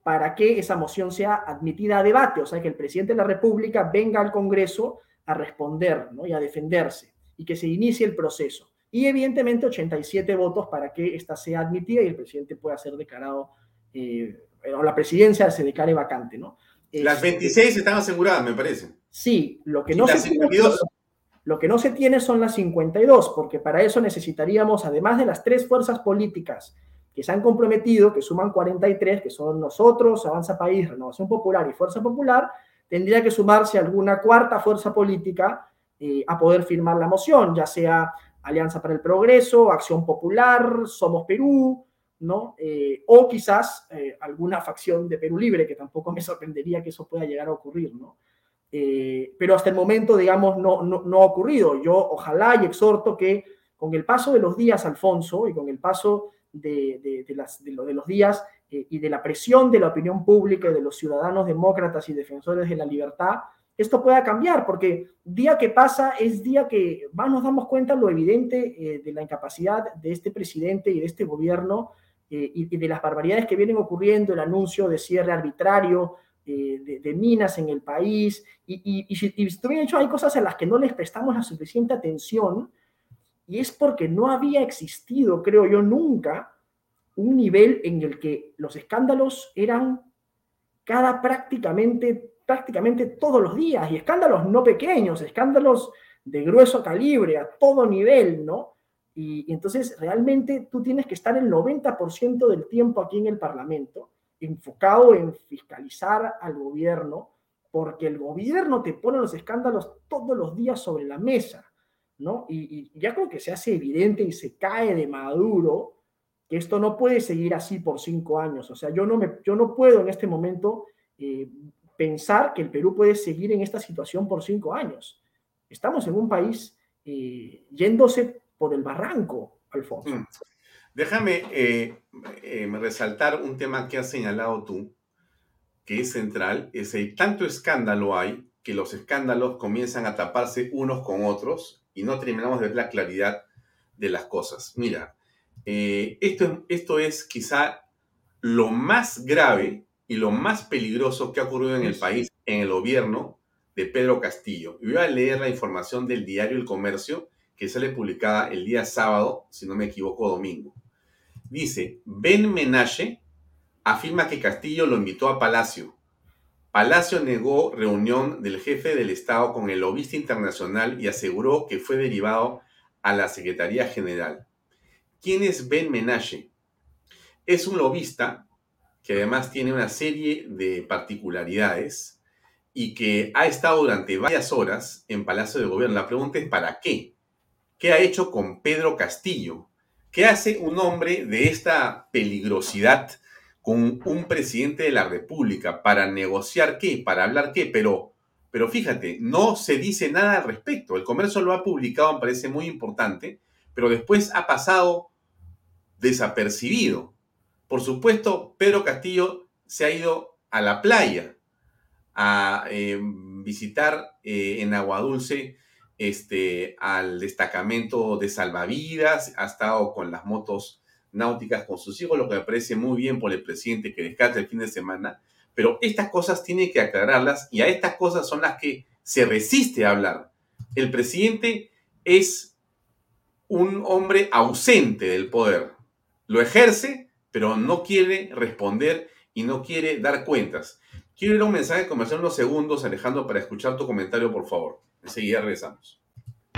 para que esa moción sea admitida a debate, o sea, que el presidente de la República venga al Congreso a responder ¿no? y a defenderse y que se inicie el proceso y evidentemente 87 votos para que esta sea admitida y el presidente pueda ser declarado, eh, o la presidencia se declare vacante, ¿no? Las 26 este, están aseguradas, me parece. Sí, lo que, no se tiene, lo que no se tiene son las 52, porque para eso necesitaríamos, además de las tres fuerzas políticas que se han comprometido, que suman 43, que son nosotros, Avanza País, Renovación Popular y Fuerza Popular, tendría que sumarse alguna cuarta fuerza política eh, a poder firmar la moción, ya sea Alianza para el Progreso, Acción Popular, Somos Perú, ¿no? Eh, o quizás eh, alguna facción de Perú Libre, que tampoco me sorprendería que eso pueda llegar a ocurrir, ¿no? Eh, pero hasta el momento, digamos, no, no, ha ocurrido. Yo ojalá y exhorto que con el paso de los días, Alfonso, y con el paso de, de, los días y de la presión de la opinión pública y de los ciudadanos demócratas y defensores de la libertad, esto pueda cambiar, porque día que pasa es día que más nos damos cuenta lo evidente eh, de la incapacidad de este presidente y de este gobierno eh, y, de las barbaridades que vienen ocurriendo, el anuncio de cierre arbitrario eh, de, minas en el país, y, y, si, y hecho hay cosas a las que no les prestamos la suficiente atención, y es porque no había existido, creo yo, nunca un nivel en el que los escándalos eran cada prácticamente prácticamente todos los días y escándalos no pequeños, escándalos de grueso calibre, a todo nivel, ¿no? Y, entonces realmente tú tienes que estar el 90% del tiempo aquí en el Parlamento enfocado en fiscalizar al gobierno, porque el gobierno te pone los escándalos todos los días sobre la mesa, ¿no? Y, ya creo que se hace evidente y se cae de maduro que esto no puede seguir así por cinco años. O sea, yo no, me, yo no puedo en este momento eh, pensar que el Perú puede seguir en esta situación por cinco años. Estamos en un país eh, yéndose por el barranco, Alfonso. Mm. Déjame eh, eh, resaltar un tema que has señalado tú, que es central, es el tanto escándalo hay que los escándalos comienzan a taparse unos con otros y no terminamos de ver la claridad de las cosas. Mira, esto, esto es quizá lo más grave y lo más peligroso que ha ocurrido en el país, en el gobierno de Pedro Castillo. Voy a leer la información del diario El Comercio, que sale publicada el día sábado, si no me equivoco, domingo. Dice, Ben Menache afirma que Castillo lo invitó a Palacio. Palacio negó reunión del jefe del Estado con el lobista internacional y aseguró que fue derivado a la Secretaría General. ¿Quién es Ben Menache? Es un lobista que además tiene una serie de particularidades y que ha estado durante varias horas en Palacio de Gobierno. La pregunta es ¿para qué? ¿Qué ha hecho con Pedro Castillo? ¿Qué hace un hombre de esta peligrosidad con un presidente de la República? ¿Para negociar qué? ¿Para hablar qué? Pero, pero fíjate, no se dice nada al respecto. El comercio lo ha publicado, me parece muy importante, pero después ha pasado desapercibido. Por supuesto, Pedro Castillo se ha ido a la playa a eh, visitar eh, en Agua Dulce este, al destacamento de salvavidas, ha estado con las motos náuticas con sus hijos, lo que me parece muy bien por el presidente que descansa el fin de semana, pero estas cosas tiene que aclararlas y a estas cosas son las que se resiste a hablar. El presidente es un hombre ausente del poder lo ejerce, pero no quiere responder y no quiere dar cuentas. Quiero ir a un mensaje comercial unos segundos, Alejandro, para escuchar tu comentario, por favor. Enseguida regresamos.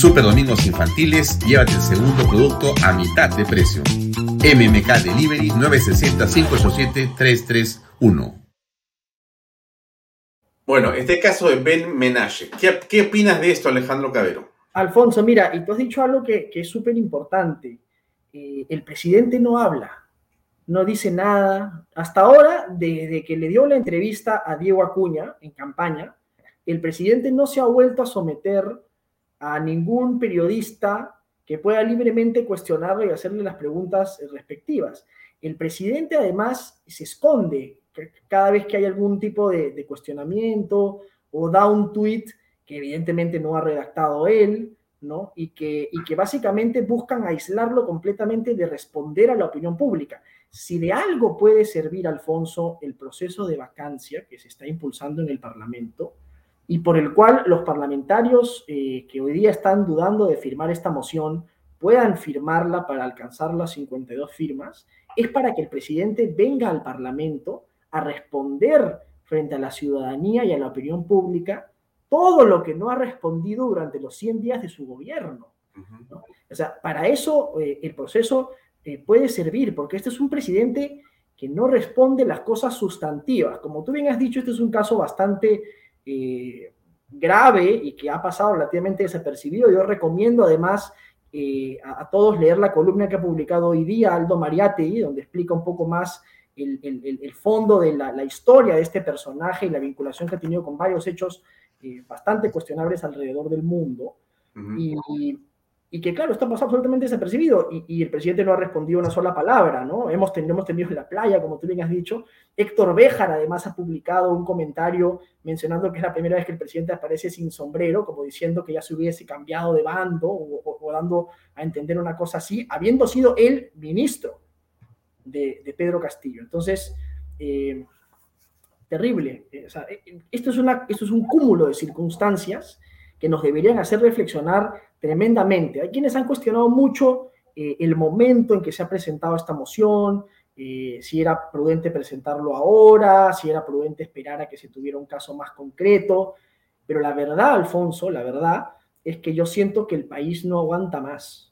Super domingos infantiles, llévate el segundo producto a mitad de precio. MMK Delivery 960-587-331. Bueno, este caso de Ben Menashe. ¿Qué, qué opinas de esto, Alejandro Cabero? Alfonso, mira, y tú has dicho algo que, que es súper importante. Eh, el presidente no habla, no dice nada. Hasta ahora, desde que le dio la entrevista a Diego Acuña en campaña, el presidente no se ha vuelto a someter a ningún periodista que pueda libremente cuestionarlo y hacerle las preguntas respectivas. El presidente además se esconde cada vez que hay algún tipo de, cuestionamiento o da un tuit que evidentemente no ha redactado él, ¿no? Y que, y que básicamente buscan aislarlo completamente de responder a la opinión pública. Si de algo puede servir, Alfonso, el proceso de vacancia que se está impulsando en el Parlamento y por el cual los parlamentarios eh, que hoy día están dudando de firmar esta moción puedan firmarla para alcanzar las 52 firmas, es para que el presidente venga al Parlamento a responder frente a la ciudadanía y a la opinión pública todo lo que no ha respondido durante los 100 días de su gobierno. ¿no? O sea, para eso eh, el proceso eh, puede servir, porque este es un presidente que no responde las cosas sustantivas. Como tú bien has dicho, este es un caso bastante eh, grave y que ha pasado relativamente desapercibido. Yo recomiendo además eh, a, a, todos leer la columna que ha publicado hoy día Aldo Mariátegui, donde explica un poco más el, el, el fondo de la, la, historia de este personaje y la vinculación que ha tenido con varios hechos eh, bastante cuestionables alrededor del mundo. Uh -huh. y, y que claro, está pasando absolutamente desapercibido y, y, el presidente no ha respondido una sola palabra, ¿no? Hemos tenido, hemos tenido en la playa, como tú bien has dicho. Héctor Béjar además ha publicado un comentario mencionando que es la primera vez que el presidente aparece sin sombrero, como diciendo que ya se hubiese cambiado de bando o, o, o dando a entender una cosa así, habiendo sido él ministro de, de Pedro Castillo. Entonces, eh, terrible. O sea, esto, es una, esto es un cúmulo de circunstancias que nos deberían hacer reflexionar tremendamente. Hay quienes han cuestionado mucho eh, el momento en que se ha presentado esta moción, eh, si era prudente presentarlo ahora, si era prudente esperar a que se tuviera un caso más concreto, pero la verdad, Alfonso, la verdad es que yo siento que el país no aguanta más.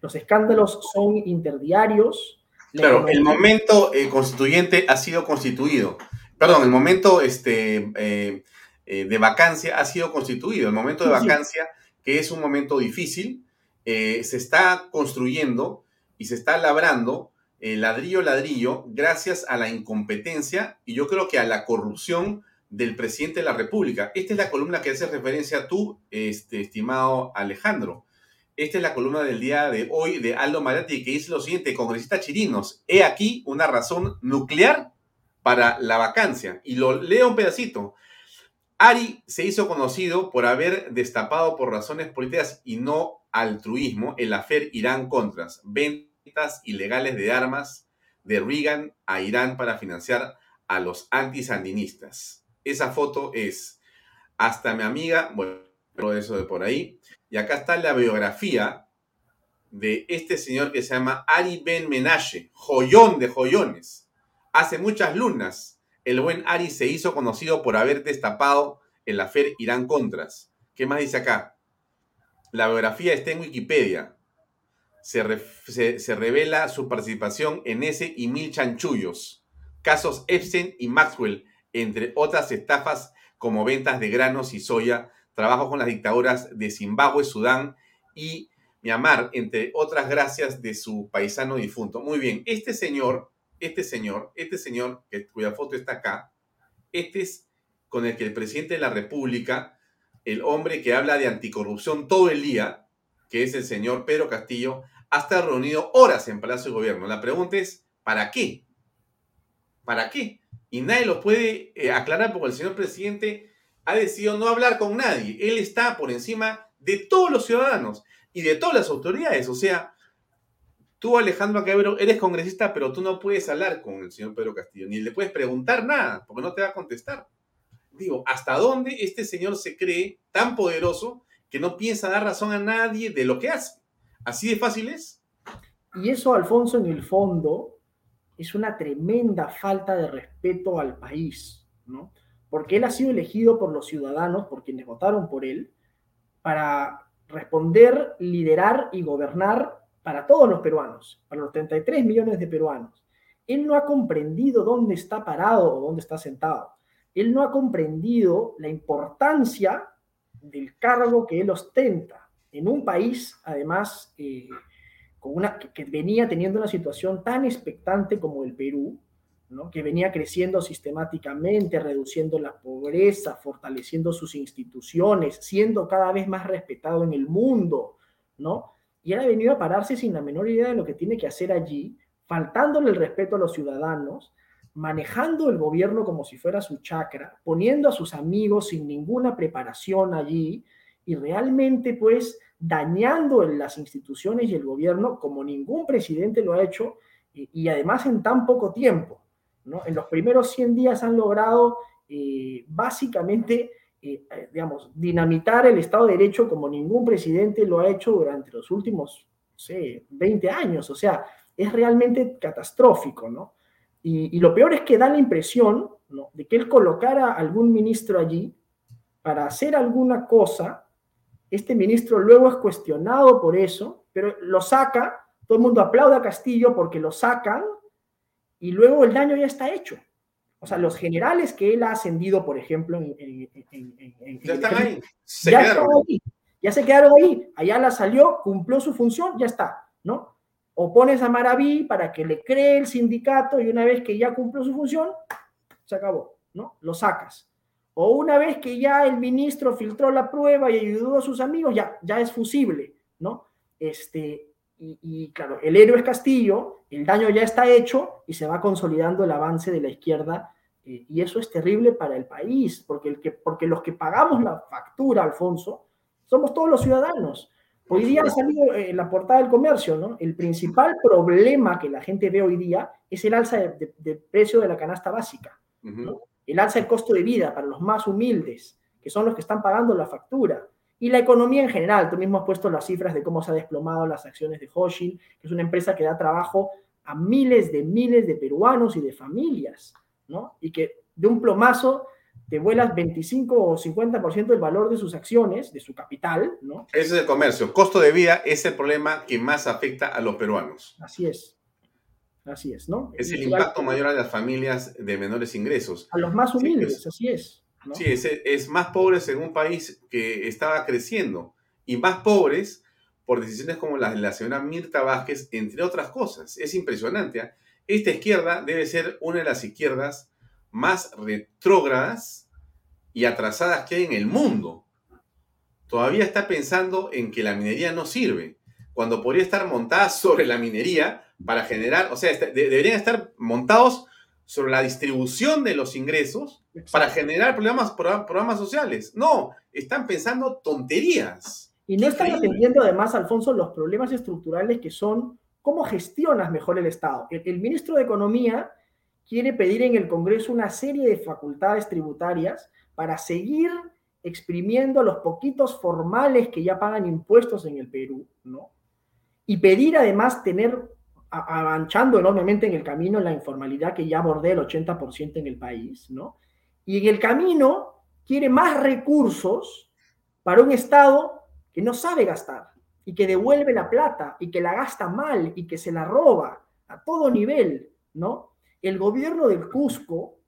Los escándalos son interdiarios. Claro, el momento eh, constituyente ha sido constituido. Perdón, el momento este, de vacancia ha sido constituido. El momento de vacancia... Sí que es un momento difícil, eh, se está construyendo y se está labrando eh, ladrillo a ladrillo gracias a la incompetencia y yo creo que a la corrupción del presidente de la República. Esta es la columna que hace referencia tú, este, estimado Alejandro. Esta es la columna del día de hoy de Aldo Marati que dice lo siguiente, congresista Chirinos, he aquí una razón nuclear para la vacancia. Y lo leo un pedacito. Ari se hizo conocido por haber destapado por razones políticas y no altruismo el afer Irán-Contras, ventas ilegales de armas de Reagan a Irán para financiar a los antisandinistas. Esa foto es hasta mi amiga, bueno, eso de por ahí. Y acá está la biografía de este señor que se llama Ari Ben Menashe, joyón de joyones. Hace muchas lunas el buen Ari se hizo conocido por haber destapado el afer Irán Contras. ¿Qué más dice acá? La biografía está en Wikipedia. Se, re, se, se, revela su participación en ese y mil chanchullos. Casos Epstein y Maxwell, entre otras estafas como ventas de granos y soya, trabajo con las dictaduras de Zimbabue, Sudán y Myanmar, entre otras gracias de su paisano difunto. Muy bien, este señor este señor, este señor que, cuya foto está acá, este es con el que el presidente de la República, el hombre que habla de anticorrupción todo el día, que es el señor Pedro Castillo, ha estado reunido horas en Palacio de Gobierno. La pregunta es, ¿para qué? ¿Para qué? Y nadie lo puede eh, aclarar porque el señor presidente ha decidido no hablar con nadie. Él está por encima de todos los ciudadanos y de todas las autoridades. O sea, tú Alejandro Cabero eres congresista, pero tú no puedes hablar con el señor Pedro Castillo, ni le puedes preguntar nada, porque no te va a contestar. Digo, ¿hasta dónde este señor se cree tan poderoso que no piensa dar razón a nadie de lo que hace? ¿Así de fácil es? Y eso, Alfonso, en el fondo, es una tremenda falta de respeto al país, ¿no? Porque él ha sido elegido por los ciudadanos, por quienes votaron por él, para responder, liderar y gobernar para todos los peruanos, para los 33 millones de peruanos. Él no ha comprendido dónde está parado o dónde está sentado. Él no ha comprendido la importancia del cargo que él ostenta en un país, además, eh, que venía teniendo una situación tan expectante como el Perú, que venía creciendo sistemáticamente, reduciendo la pobreza, fortaleciendo sus instituciones, siendo cada vez más respetado en el mundo, ¿no? Y él ha venido a pararse sin la menor idea de lo que tiene que hacer allí, faltándole el respeto a los ciudadanos, manejando el gobierno como si fuera su chacra, poniendo a sus amigos sin ninguna preparación allí y realmente pues dañando las instituciones y el gobierno como ningún presidente lo ha hecho y, además en tan poco tiempo. ¿no? En los primeros 100 días han logrado eh, básicamente, eh, digamos, dinamitar el Estado de Derecho como ningún presidente lo ha hecho durante los últimos, no sé, 20 años. O sea, es realmente catastrófico, ¿no? Y, lo peor es que da la impresión de que él colocara algún ministro allí para hacer alguna cosa este ministro luego es cuestionado por eso, pero lo saca, todo el mundo aplaude a Castillo porque lo sacan y luego el daño ya está hecho. O sea, los generales que él ha ascendido, por ejemplo, en, ya están ahí. Se ya, quedaron. Ahí. ya se quedaron ahí. Allá la salió, cumplió su función, ya está, ¿no? O pones a Maraví para que le cree el sindicato y una vez que ya cumplió su función, se acabó, ¿no? Lo sacas. O una vez que ya el ministro filtró la prueba y ayudó a sus amigos, ya, ya es fusible, ¿no? Este, y, claro, el héroe es Castillo, el daño ya está hecho y se va consolidando el avance de la izquierda eh, y eso es terrible para el país, porque, el que, porque los que pagamos la factura, Alfonso, somos todos los ciudadanos. Hoy día ha salido en la portada del comercio, ¿no? El principal problema que la gente ve hoy día es el alza de, precio de la canasta básica, ¿no? el alza del costo de vida para los más humildes, que son los que están pagando la factura, y la economía en general. Tú mismo has puesto las cifras de cómo se ha desplomado las acciones de Hoshin, que es una empresa que da trabajo a miles de miles de peruanos y de familias, ¿no? Y que de un plomazo te vuelas 25 o 50% del valor de sus acciones, de su capital, ¿no? Ese es el comercio. Costo de vida es el problema que más afecta a los peruanos. Así es. Así es, ¿no? Es el impacto mayor a las familias de menores ingresos. A los más humildes, así es. Sí, es, es, más pobres en un país que estaba creciendo y más pobres por decisiones como las de la señora Mirta Vázquez, entre otras cosas. Es impresionante. ¿eh? Esta izquierda debe ser una de las izquierdas más retrógradas y atrasadas que hay en el mundo. Todavía está pensando en que la minería no sirve, cuando podría estar montada [laughs] sobre la minería para generar, o sea, deberían estar montados sobre la distribución de los ingresos para generar programas, programas sociales. No, están pensando tonterías. Y no están atendiendo además, Alfonso, los problemas estructurales que son cómo gestionas mejor el Estado. El, ministro de Economía quiere pedir en el Congreso una serie de facultades tributarias para seguir exprimiendo a los poquitos formales que ya pagan impuestos en el Perú, ¿no? Y pedir además tener avanzando enormemente en el camino la informalidad que ya bordea el 80% en el país, ¿no? Y en el camino quiere más recursos para un Estado que no sabe gastar y que devuelve la plata y que la gasta mal y que se la roba a todo nivel, ¿no? El gobierno del Cusco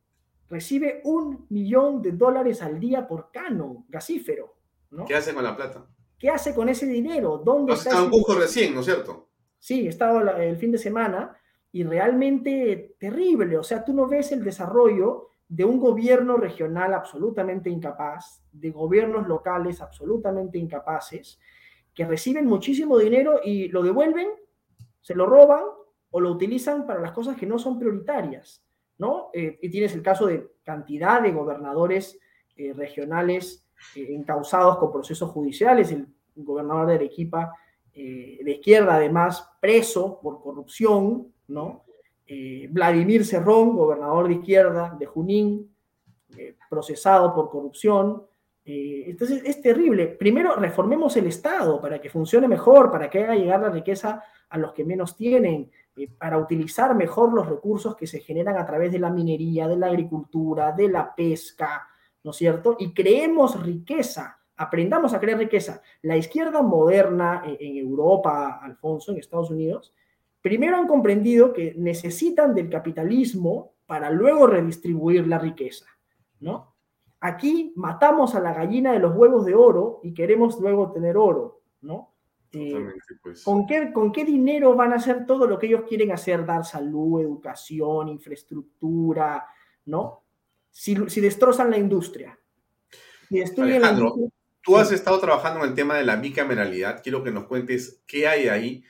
recibe un millón de dólares al día por cano gasífero, ¿no? ¿Qué hace con la plata? ¿Qué hace con ese dinero? ¿Dónde está? en Cusco recién, ¿no es cierto? Sí, he estado el fin de semana y realmente terrible. O sea, tú no ves el desarrollo de un gobierno regional absolutamente incapaz, de gobiernos locales absolutamente incapaces, que reciben muchísimo dinero y lo devuelven, se lo roban o lo utilizan para las cosas que no son prioritarias. ¿no? Eh, y tienes el caso de cantidad de gobernadores eh, regionales eh, encausados con procesos judiciales, el gobernador de Arequipa, de izquierda además, preso por corrupción, ¿no? Vladimir Cerrón, gobernador de izquierda de Junín, procesado por corrupción. entonces es terrible. Primero, reformemos el Estado para que funcione mejor, para que haga llegar la riqueza a los que menos tienen, eh, para utilizar mejor los recursos que se generan a través de la minería, de la agricultura, de la pesca, ¿no es cierto? Y creemos riqueza, aprendamos a crear riqueza. La izquierda moderna en, en Europa, Alfonso, en Estados Unidos, primero han comprendido que necesitan del capitalismo para luego redistribuir la riqueza, ¿no? Aquí matamos a la gallina de los huevos de oro y queremos luego tener oro, ¿no? Pues. ¿con, qué, ¿Con qué dinero van a hacer todo lo que ellos quieren hacer? Dar salud, educación, infraestructura, ¿no? Si, si destrozan la industria. Si Alejandro, tú has estado trabajando en el tema de la bicameralidad. Quiero que nos cuentes qué hay ahí.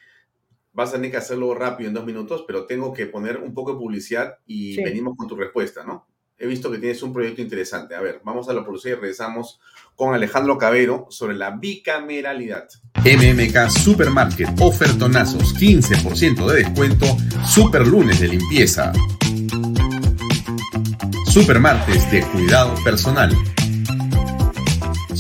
Vas a tener que hacerlo rápido en dos minutos, pero tengo que poner un poco de publicidad y venimos con tu respuesta, ¿no? he visto que tienes un proyecto interesante. A ver, vamos a la publicidad y regresamos con Alejandro Cabero sobre la bicameralidad. MMK Supermarket, ofertonazos, 15% de descuento, super lunes de limpieza. Supermartes de cuidado personal.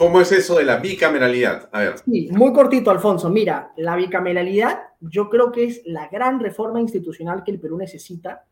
¿Cómo es eso de la bicameralidad? Sí, muy cortito, Alfonso. Mira, la bicameralidad yo creo que es la gran reforma institucional que el Perú necesita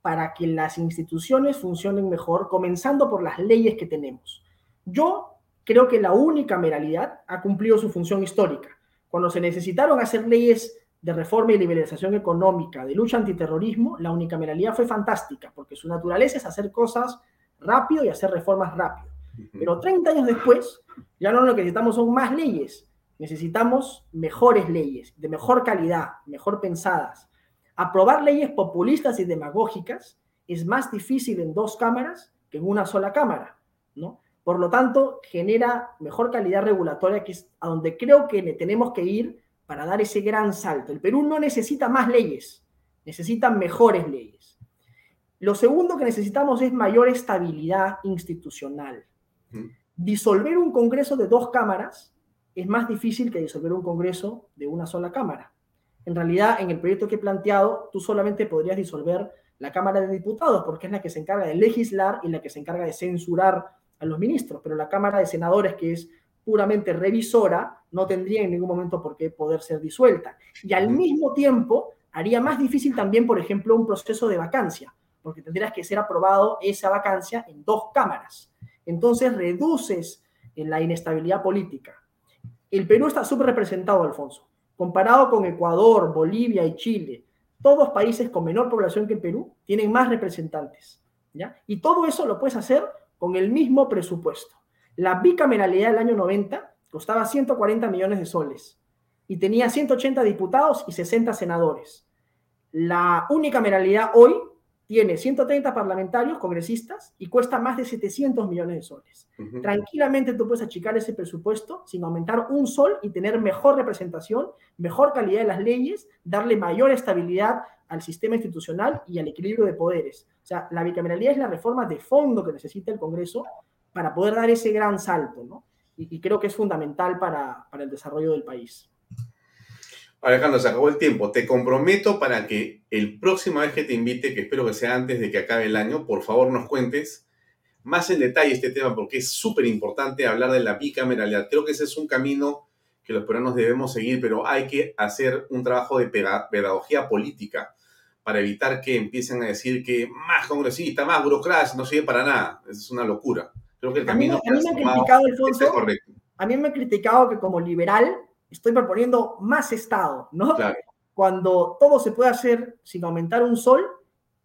para que las instituciones funcionen mejor, comenzando por las leyes que tenemos. Yo creo que la unicameralidad ha cumplido su función histórica. Cuando se necesitaron hacer leyes de reforma y liberalización económica, de lucha antiterrorismo, la unicameralidad fue fantástica, porque su naturaleza es hacer cosas rápido y hacer reformas rápido. Pero 30 años después, ya no lo que necesitamos son más leyes, necesitamos mejores leyes, de mejor calidad, mejor pensadas. Aprobar leyes populistas y demagógicas es más difícil en dos cámaras que en una sola cámara, ¿no? Por lo tanto, genera mejor calidad regulatoria, que es a donde creo que tenemos que ir para dar ese gran salto. El Perú no necesita más leyes, necesita mejores leyes. Lo segundo que necesitamos es mayor estabilidad institucional. Disolver un Congreso de dos cámaras es más difícil que disolver un Congreso de una sola cámara. En realidad, en el proyecto que he planteado, tú solamente podrías disolver la Cámara de Diputados, porque es la que se encarga de legislar y la que se encarga de censurar a los ministros, pero la Cámara de Senadores, que es puramente revisora, no tendría en ningún momento por qué poder ser disuelta. Y al mismo tiempo haría más difícil también, por ejemplo, un proceso de vacancia, porque tendrías que ser aprobado esa vacancia en dos cámaras. Entonces reduces la inestabilidad política. El Perú está súper representado, Alfonso. Comparado con Ecuador, Bolivia y Chile, todos países con menor población que el Perú tienen más representantes. ¿ya? Y todo eso lo puedes hacer con el mismo presupuesto. La bicameralidad del año 90 costaba 140 millones de soles y tenía 180 diputados y 60 senadores. La unicameralidad hoy tiene 130 parlamentarios, congresistas, y cuesta más de 700 millones de soles. Tranquilamente tú puedes achicar ese presupuesto sin aumentar un sol y tener mejor representación, mejor calidad de las leyes, darle mayor estabilidad al sistema institucional y al equilibrio de poderes. O sea, la bicameralidad es la reforma de fondo que necesita el Congreso para poder dar ese gran salto, ¿no? Y, creo que es fundamental para, para el desarrollo del país. Alejandro, se acabó el tiempo. Te comprometo para que el próximo vez que te invite, que espero que sea antes de que acabe el año, por favor nos cuentes más en detalle este tema, porque es súper importante hablar de la bicameralidad. Creo que ese es un camino que los peruanos debemos seguir, pero hay que hacer un trabajo de pedagogía política para evitar que empiecen a decir que más congresista, más burocracia, no sirve para nada. Es una locura. Creo que el camino a mí, me ha criticado, Alfonso, a mí me ha criticado que como liberal estoy proponiendo más Estado, ¿no? Cuando todo se puede hacer sin aumentar un sol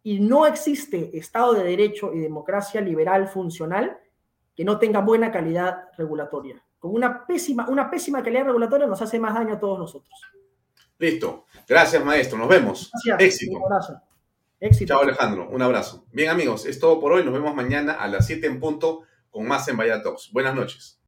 y no existe Estado de Derecho y democracia liberal funcional que no tenga buena calidad regulatoria. Con una pésima, una pésima calidad regulatoria nos hace más daño a todos nosotros. Listo. Gracias, maestro. Nos vemos. Gracias. Éxito. Un abrazo. Éxito. Chao, Alejandro. Un abrazo. Bien, amigos, es todo por hoy. Nos vemos mañana a las 7 en punto con más en Vaya Talks. Buenas noches.